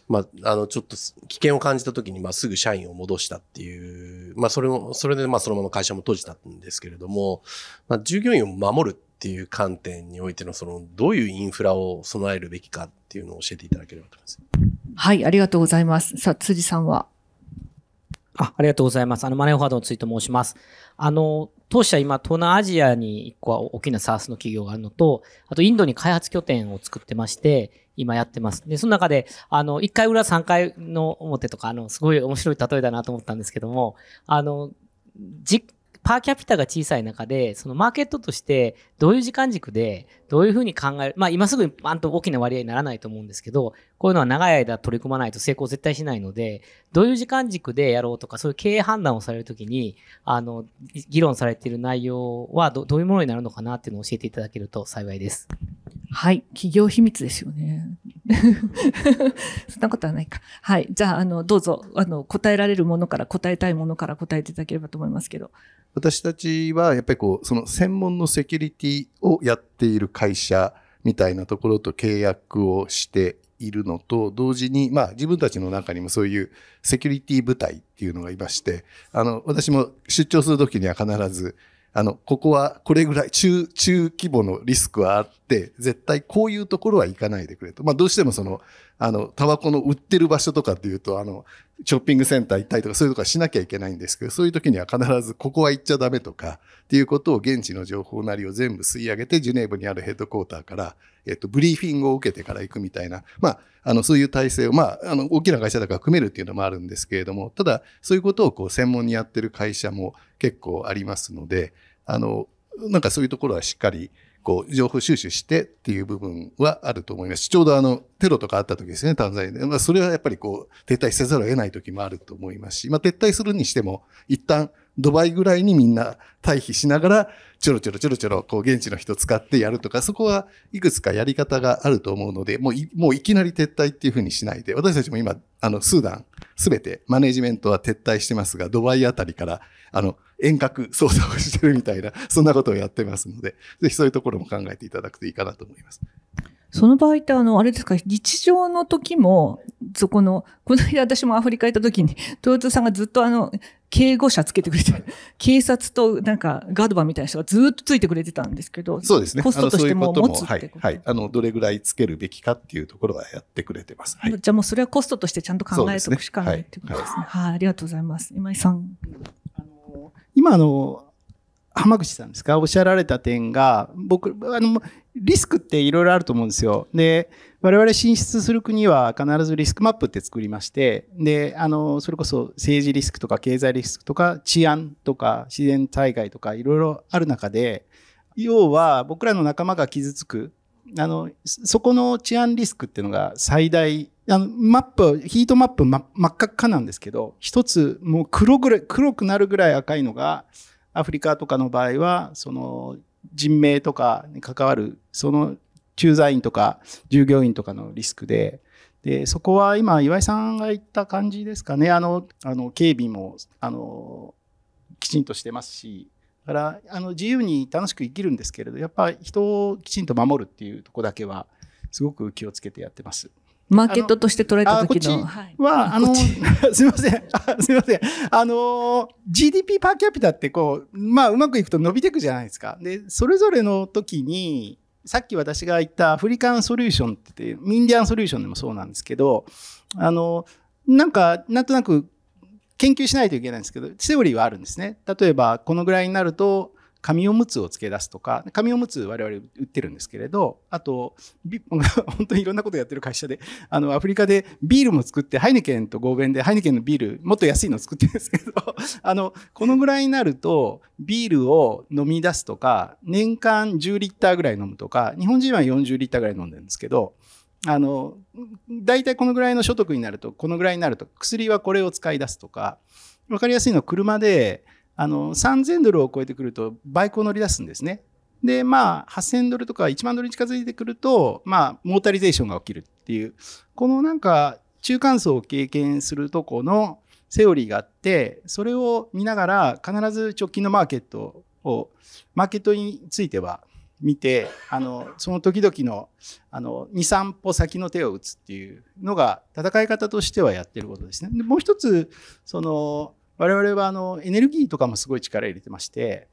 まあ、あの、ちょっと危険を感じた時に、まあすぐ社員を戻したっていう、まあそれも、それでまあそのまま会社も閉じたんですけれども、まあ従業員を守るっていう観点においての、その、どういうインフラを備えるべきかっていうのを教えていただければと思います。はい、ありがとうございます。さあ、辻さんは？あ、ありがとうございます。あの、マネーフォワードのツイート申します。あの、当社今、東南アジアに一個は大きなサースの企業があるのと、あとインドに開発拠点を作ってまして、今やってます。で、その中で、あの、1回裏3回の表とか、あの、すごい面白い例えだなと思ったんですけども、あの、じ、パーキャピタが小さい中で、そのマーケットとしてどういう時間軸でどういうふうに考える、まあ今すぐバンと大きな割合にならないと思うんですけど、こういうのは長い間取り組まないと成功絶対しないので、どういう時間軸でやろうとか、そういう経営判断をされるときに、あの、議論されている内容はどどういうものになるのかなっていうのを教えていただけると幸いです。はい。企業秘密ですよね。そんなことはないか。はい。じゃあ、あの、どうぞ、あの、答えられるものから答えたいものから答えていただければと思いますけど。私たちはやっぱりこう、その専門のセキュリティをやっている会社みたいなところと契約をしているのと同時に、まあ自分たちの中にもそういうセキュリティ部隊っていうのがいまして、あの、私も出張するときには必ず、あの、ここはこれぐらい中、中規模のリスクはあって、絶対こういうところは行かないでくれと。まあどうしてもその、あの、タバコの売ってる場所とかっていうと、あの、ショッピングセンター行ったりとかそういうとこはしなきゃいけないんですけど、そういう時には必ずここは行っちゃダメとかっていうことを現地の情報なりを全部吸い上げて、ジュネーブにあるヘッドクォーターから、えっと、ブリーフィングを受けてから行くみたいな、まあ、あの、そういう体制を、まあ、あの、大きな会社だから組めるっていうのもあるんですけれども、ただ、そういうことをこう、専門にやってる会社も結構ありますので、あの、なんかそういうところはしっかり、こう、情報収集してっていう部分はあると思います。ちょうどあの、テロとかあった時ですね、タンザニアで。まあ、それはやっぱりこう、撤退せざるを得ない時もあると思いますし、まあ、撤退するにしても、一旦、ドバイぐらいにみんな退避しながら、ちょろちょろちょろちょろ、こう、現地の人使ってやるとか、そこはいくつかやり方があると思うので、もうい、もういきなり撤退っていうふうにしないで、私たちも今、あの、スーダン、すべてマネジメントは撤退してますが、ドバイあたりから、あの、遠隔操作をしてるみたいな、そんなことをやってますので、ぜひそういうところも考えていただくといいかなと思います。その場合って、あの、あれですか、日常の時も、そこの、この間私もアフリカ行った時に、豊田さんがずっとあの、警護車つけてくれて、警察となんかガードバーみたいな人がずっとついてくれてたんですけど、そうですね。コストとしても持つってこと？はい。あの、どれぐらいつけるべきかっていうところはやってくれてます。はい、じゃあもうそれはコストとしてちゃんと考えておくしかないってことですね。はい、はい、ありがとうございます。今井さん。あの今の、浜口さんですか？おっしゃられた点が、僕、あの、リスクっていろいろあると思うんですよ。で、我々進出する国は必ずリスクマップって作りまして、で、あの、それこそ政治リスクとか経済リスクとか治安とか自然災害とかいろいろある中で、要は僕らの仲間が傷つく、あの、そこの治安リスクっていうのが最大、あの、マップ、ヒートマップ真っ赤っかなんですけど、一つもう黒ぐらい、黒くなるぐらい赤いのが、アフリカとかの場合は、その人命とかに関わる、その駐在員とか従業員とかのリスクで、で、そこは今、岩井さんが言った感じですかね。あの、あの、警備も、あの、きちんとしてますし、だからあの自由に楽しく生きるんですけれどやっぱ人をきちんと守るっていうとこだけはすごく気をつけてやってます。マーケットとして捉えた時の。あこっちはいは、あの、すいません。あすいません。あの、GDP パーキャピタってこう、まあ、うまくいくと伸びていくじゃないですか。で、それぞれの時に、さっき私が言ったアフリカンソリューションって言って、インディアンソリューションでもそうなんですけど、あの、なんか、なんとなく研究しないといけないんですけど、セオリーはあるんですね。例えば、このぐらいになると、紙おむつを付け出すとか、紙おむつ我々売ってるんですけれど、あと、本当にいろんなことやってる会社で、あの、アフリカでビールも作って、ハイネケンと合弁でハイネケンのビール、もっと安いの作ってるんですけど、あの、このぐらいになると、ビールを飲み出すとか、年間10リッターぐらい飲むとか、日本人は40リッターぐらい飲んでるんですけど、あの、大体このぐらいの所得になると、このぐらいになると、薬はこれを使い出すとか、わかりやすいのは車で、あの、3000ドルを超えてくると、バイクを乗り出すんですね。で、まあ、8000ドルとか1万ドルに近づいてくると、まあ、モータリゼーションが起きるっていう、このなんか、中間層を経験するとこのセオリーがあって、それを見ながら、必ず直近のマーケットを、マーケットについては見て、あの、その時々の、あの、2、3歩先の手を打つっていうのが、戦い方としてはやってることですね。でもう一つ、その、我々はあのエネルギーとかもすごい力入れてまして、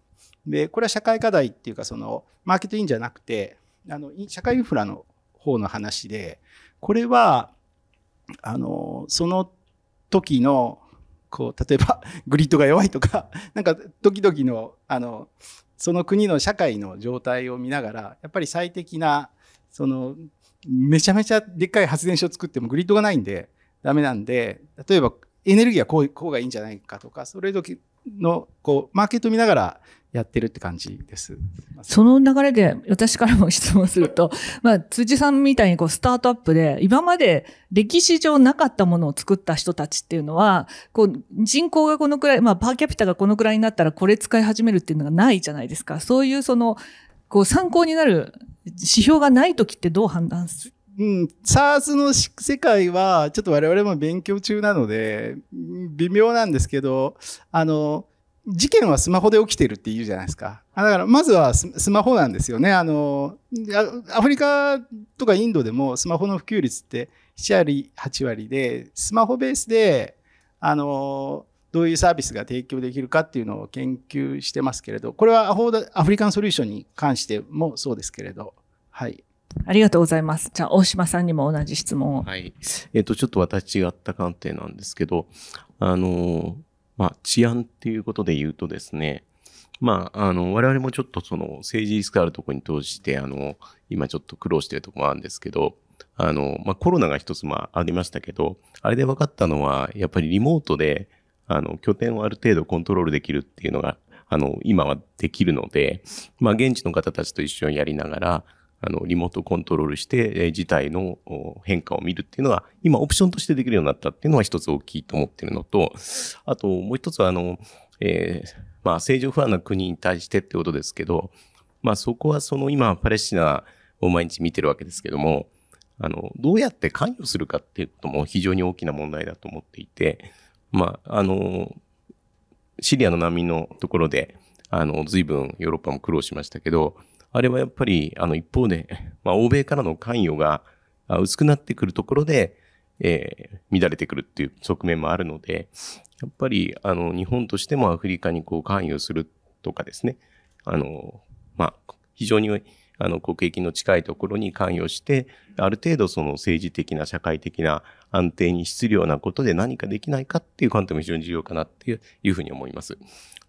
で、これは社会課題っていうか、その、マーケットインじゃなくて、あの、社会インフラの方の話で、これは、あの、その時の、こう、例えば、グリッドが弱いとか、なんか、時々の、あの、その国の社会の状態を見ながら、やっぱり最適な、その、めちゃめちゃでっかい発電所を作ってもグリッドがないんで、ダメなんで、例えば、エネルギーはこうこうがいいんじゃないかとか、それ時の、こう、マーケット見ながらやってるって感じです。その流れで私からも質問すると、まあ、辻さんみたいにこうスタートアップで、今まで歴史上なかったものを作った人たちっていうのは、こう人口がこのくらい、まあ、パーキャピタがこのくらいになったらこれ使い始めるっていうのがないじゃないですか。そういうその、こう参考になる指標がないときってどう判断する？うん、SARS の世界は、ちょっと我々も勉強中なので、微妙なんですけど、あの、事件はスマホで起きてるって言うじゃないですか。だから、まずはスマホなんですよね。あの、アフリカとかインドでもスマホの普及率って7割、8割で、スマホベースで、あの、どういうサービスが提供できるかっていうのを研究してますけれど、これはアフアフリカンソリューションに関してもそうですけれど、はい。ありがとうございます。じゃあ、大島さんにも同じ質問を。はい。えっ、と、ちょっと私違った観点なんですけど、あの、まあ、治安っていうことで言うとですね、まあ、あの、我々もちょっとその政治リスクあるところに投じて、あの、今ちょっと苦労してるとこもあるんですけど、あの、まあ、コロナが一つまあありましたけど、あれで分かったのは、やっぱりリモートで、あの、拠点をある程度コントロールできるっていうのが、あの、今はできるので、まあ、現地の方たちと一緒にやりながら、あの、リモートコントロールして、えー事態の変化を見るっていうのが、今オプションとしてできるようになったっていうのは一つ大きいと思ってるのと、あともう一つは、あの、えーまあ、政情不安な国に対してってことですけど、まあ、そこはその今、パレスチナを毎日見てるわけですけども、あの、どうやって関与するかっていうことも非常に大きな問題だと思っていて、まあ、あの、シリアの難民のところで、あの、随分ヨーロッパも苦労しましたけど、あれはやっぱり、あの、一方で、まあ、欧米からの関与が薄くなってくるところで、えー乱れてくるっていう側面もあるので、やっぱり、あの、日本としてもアフリカにこう関与するとかですね、あの、まあ、非常に、あの、国益の近いところに関与して、ある程度その政治的な社会的な安定に資するようなことで何かできないかっていう観点も非常に重要かなっていうふうに思います。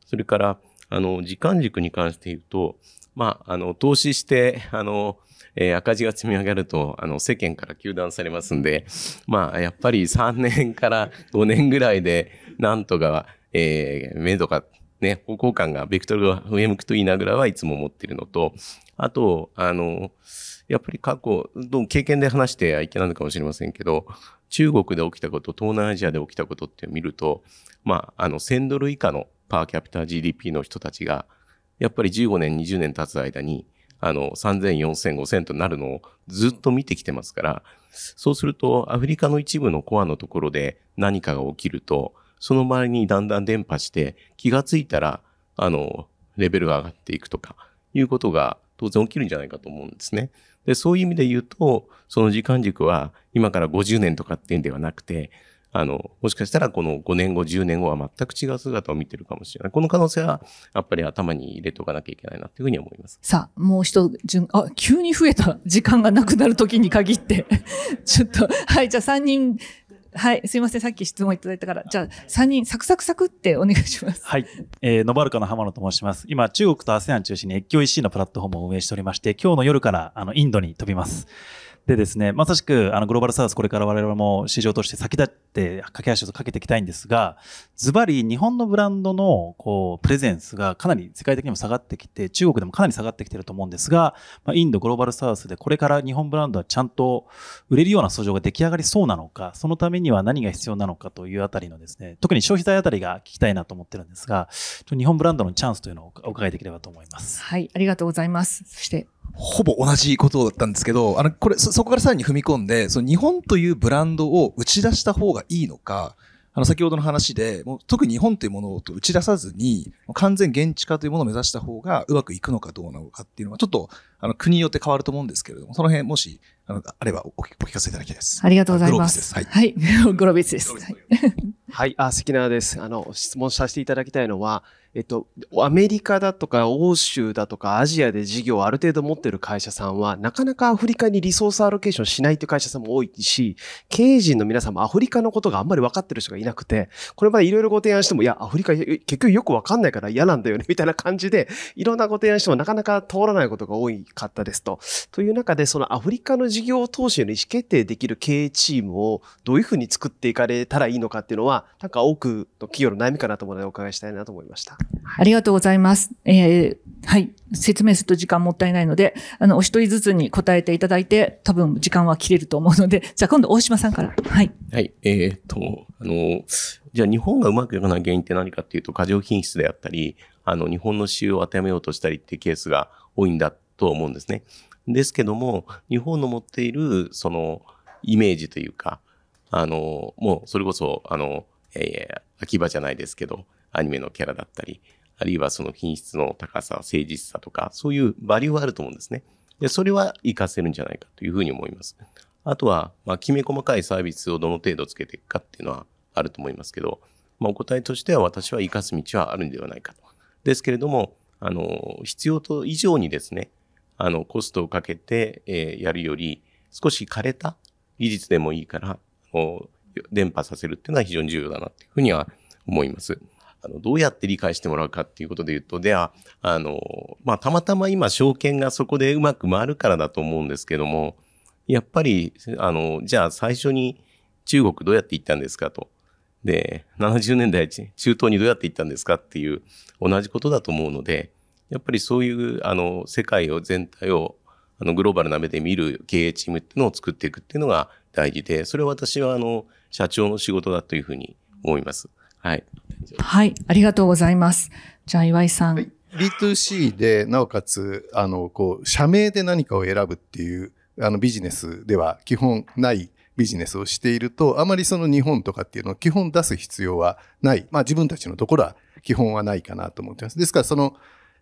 それから、あの、時間軸に関して言うと、まあ、あの、投資して、あの、えー赤字が積み上がると、あの、世間から糾弾されますんで、まあ、やっぱり3年から5年ぐらいで、なんとか、えー、目処が、ね、方向感が、ベクトルが上向くといいなぐらいはいつも思ってるのと、あと、あの、やっぱり過去、どう経験で話してはいけないのかもしれませんけど、中国で起きたこと、東南アジアで起きたことって見ると、まあ、あの、1000ドル以下のパーキャピター GDP の人たちが、やっぱり15年、20年経つ間に、あの、3000、4000、5000となるのをずっと見てきてますから、そうすると、アフリカの一部のコアのところで何かが起きると、その周りにだんだん伝播して、気がついたら、あの、レベルが上がっていくとか、いうことが当然起きるんじゃないかと思うんですね。で、そういう意味で言うと、その時間軸は今から50年とかっていうんではなくて、あの、もしかしたらこの5年後、10年後は全く違う姿を見てるかもしれない。この可能性は、やっぱり頭に入れておかなきゃいけないなというふうに思います。さあ、もう一順、あ、急に増えた時間がなくなる時に限って、ちょっと、はい、じゃあ3人、はい、すいません、さっき質問いただいたから、じゃあ3人、サクサクサクってお願いします。はい。えー、ノバルカの浜野と申します。今、中国と ASEAN 中心に越境 EC のプラットフォームを運営しておりまして、今日の夜から、あの、インドに飛びます。でですね、まさしく、あの、グローバルサウス、これから我々も市場として先立って駆け足をかけていきたいんですが、ズバリ日本のブランドの、こう、プレゼンスがかなり世界的にも下がってきて、中国でもかなり下がってきてると思うんですが、まあ、インド、グローバルサウスでこれから日本ブランドはちゃんと売れるような素性が出来上がりそうなのか、そのためには何が必要なのかというあたりのですね、特に消費財あたりが聞きたいなと思ってるんですが、ちょっと日本ブランドのチャンスというのをお伺いできればと思います。はい、ありがとうございます。そして、ほぼ同じことだったんですけど、あの、これ、そそこからさらに踏み込んで、その日本というブランドを打ち出した方がいいのか、あの、先ほどの話で、もう特に日本というものを打ち出さずに、完全現地化というものを目指した方がうまくいくのかどうなのかっていうのは、ちょっと、あの、国によって変わると思うんですけれども、その辺、もし、あの、あればおお聞かせいただきたいです。ありがとうございま。グロービスですすはいはい、グロービスです。はい はい、あ、関縄です。あの、質問させていただきたいのは、えっと、アメリカだとか欧州だとかアジアで事業をある程度持ってる会社さんは、なかなかアフリカにリソースアロケーションしないという会社さんも多いし、経営陣の皆さんもアフリカのことがあんまり分かってる人がいなくて、これまでいろいろご提案しても、いや、アフリカ結局よく分かんないから嫌なんだよね、みたいな感じで、いろんなご提案してもなかなか通らないことが多かったですと。という中で、そのアフリカの事業投資への意思決定できる経営チームをどういうふうに作っていかれたらいいのかっていうのは、なんか多くの企業の悩みかなと思うのでお伺いしたいなと思いました。ありがとうございます。えーはい。説明すると時間もったいないので、あの、お一人ずつに答えていただいて、多分時間は切れると思うので、じゃあ今度大島さんから。はい。はい。えーっと、あの、じゃあ日本がうまくいかない原因って何かっていうと、過剰品質であったり、あの、日本の仕様を当てはめようとしたりっていうケースが多いんだと思うんですね。ですけども、日本の持っている、その、イメージというか、あの、もうそれこそ、あの、えー秋葉じゃないですけど、アニメのキャラだったり、あるいはその品質の高さ、誠実さとか、そういうバリューはあると思うんですね。で、それは活かせるんじゃないかというふうに思います。あとは、まあ、きめ細かいサービスをどの程度つけていくかっていうのはあると思いますけど、まあ、お答えとしては私は活かす道はあるんではないかと。ですけれども、あの、必要と以上にですね、あの、コストをかけて、えーやるより、少し枯れた技術でもいいから、あの伝播させるっていうのは非常に重要だなっていうふうには思います。あの、どうやって理解してもらうかっていうことで言うと、では、あの、まあ、たまたま今証券がそこでうまく回るからだと思うんですけども、やっぱり、あの、じゃあ最初に中国どうやって行ったんですかと。で、70年代中東にどうやって行ったんですかっていう同じことだと思うので、やっぱりそういう、あの、世界を全体を、あの、グローバルな目で見る経営チームっていうのを作っていくっていうのが大事で、それは私は、あの、社長の仕事だというふうに思います。はい。はい。ありがとうございます。じゃあ岩井さん。はい B2C で、なおかつ、あの、こう、社名で何かを選ぶっていう、あの、ビジネスでは基本ないビジネスをしていると、あまりその日本とかっていうのを基本出す必要はない。まあ自分たちのところは基本はないかなと思ってます。ですから、その、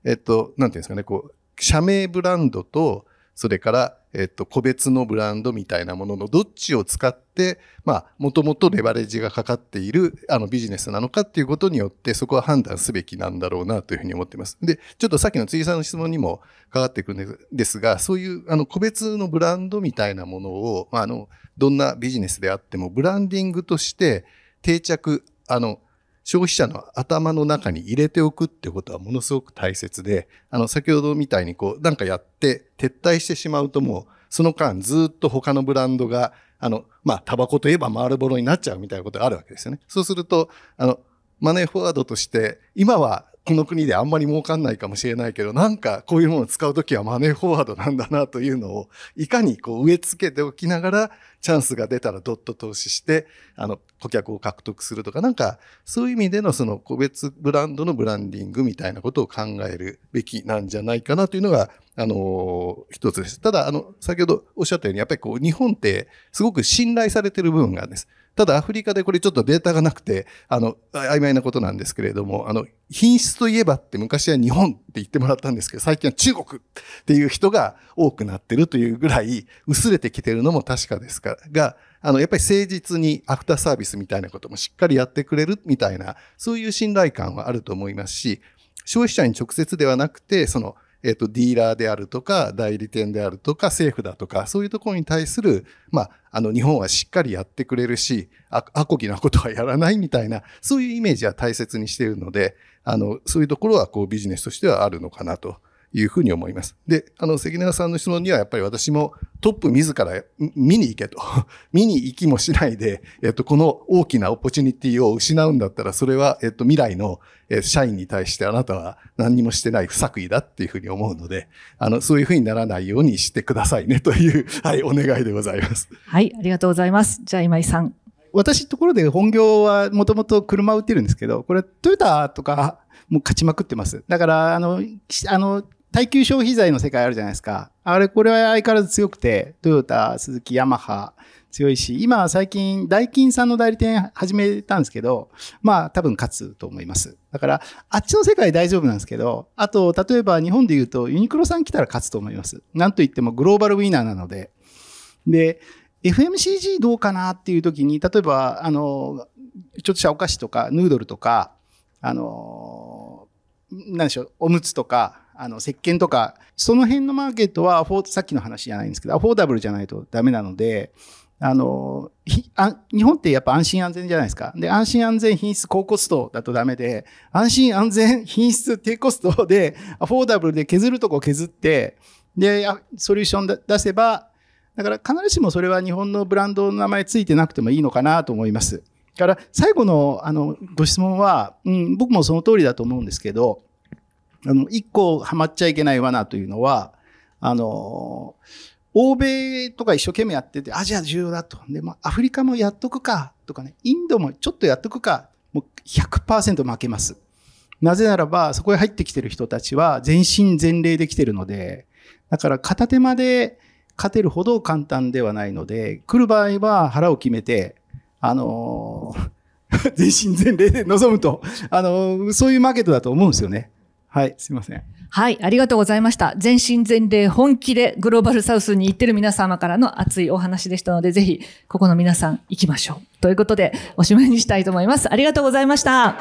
えっと、なんていうんですかね、こう、社名ブランドと、それから、えっと、個別のブランドみたいなもののどっちを使って、まあ、もともとレバレッジがかかっている、あの、ビジネスなのかっていうことによって、そこは判断すべきなんだろうなというふうに思っています。で、ちょっとさっきの辻さんの質問にもかかってくるんですが、そういう、あの、個別のブランドみたいなものを、まあ、あの、どんなビジネスであっても、ブランディングとして定着、あの、消費者の頭の中に入れておくってことはものすごく大切で、あの、先ほどみたいにこう、なんかやって撤退してしまうともう、その間ずっと他のブランドが、あの、まあ、タバコといえばマールボロになっちゃうみたいなことがあるわけですよね。そうすると、あの、マネーフォワードとして、今はこの国であんまり儲かんないかもしれないけど、なんかこういうものを使うときはマネーフォワードなんだなというのを、いかにこう植え付けておきながら、チャンスが出たらドット投資して、あの、顧客を獲得するとか、なんか、そういう意味でのその個別ブランドのブランディングみたいなことを考えるべきなんじゃないかなというのが、あの、一つです。ただ、あの、先ほどおっしゃったように、やっぱりこう、日本ってすごく信頼されてる部分があるんです。ただ、アフリカでこれちょっとデータがなくて、あの、曖昧なことなんですけれども、あの、品質といえばって昔は日本って言ってもらったんですけど、最近は中国っていう人が多くなってるというぐらい薄れてきてるのも確かですか。ら、が、あの、やっぱり誠実にアフターサービスみたいなこともしっかりやってくれるみたいな、そういう信頼感はあると思いますし、消費者に直接ではなくて、その、えっ、と、ディーラーであるとか、代理店であるとか、政府だとか、そういうところに対する、まあ、あの、日本はしっかりやってくれるし、あ、あこぎなことはやらないみたいな、そういうイメージは大切にしているので、あの、そういうところは、こう、ビジネスとしてはあるのかなというふうに思います。で、あの、関根さんの質問にはやっぱり私もトップ自ら見に行けと。見に行きもしないで、えっと、この大きなオポチュニティを失うんだったら、それは、えっと、未来の社員に対してあなたは何にもしてない不作為だっていうふうに思うので、あの、そういうふうにならないようにしてくださいねという、はい、お願いでございます。はい、ありがとうございます。じゃあ今井さん。私ところで本業はもともと車を売ってるんですけど、これトヨタとかもう勝ちまくってます。だから、あの、あの、耐久消費財の世界あるじゃないですか。あれ、これは相変わらず強くて、トヨタ、スズキ、ヤマハ、強いし、今は最近、ダイキンさんの代理店始めたんですけど、まあ多分勝つと思います。だから、あっちの世界大丈夫なんですけど、あと、例えば日本で言うと、ユニクロさん来たら勝つと思います。なんといってもグローバルウィナーなので。で、FMCG どうかなっていう時に、例えば、あの、ちょっとしたお菓子とか、ヌードルとか、あの、なんでしょう、おむつとか、あの、石鹸とか、その辺のマーケットは、さっきの話じゃないんですけど、アフォーダブルじゃないとダメなので、あの、日本ってやっぱ安心安全じゃないですか。で、安心安全品質高コストだとダメで、安心安全品質低コストで、アフォーダブルで削るとこ削って、で、ソリューション出せば、だから必ずしもそれは日本のブランドの名前ついてなくてもいいのかなと思います。だから最後のあのご質問は、うん、僕もその通りだと思うんですけど、あの、一個ハマっちゃいけない罠というのは、あの、欧米とか一生懸命やってて、アジア重要だと。で、まあ、アフリカもやっとくか、とかね、インドもちょっとやっとくか、もう100%負けます。なぜならば、そこへ入ってきてる人たちは全身全霊で来てるので、だから片手間で勝てるほど簡単ではないので、来る場合は腹を決めて、あの、全身全霊で臨むと、あの、そういうマーケットだと思うんですよね。はい、すいません。はい、ありがとうございました。全身全霊本気でグローバルサウスに行ってる皆様からの熱いお話でしたので、ぜひ、ここの皆さん行きましょう。ということで、おしまいにしたいと思います。ありがとうございました。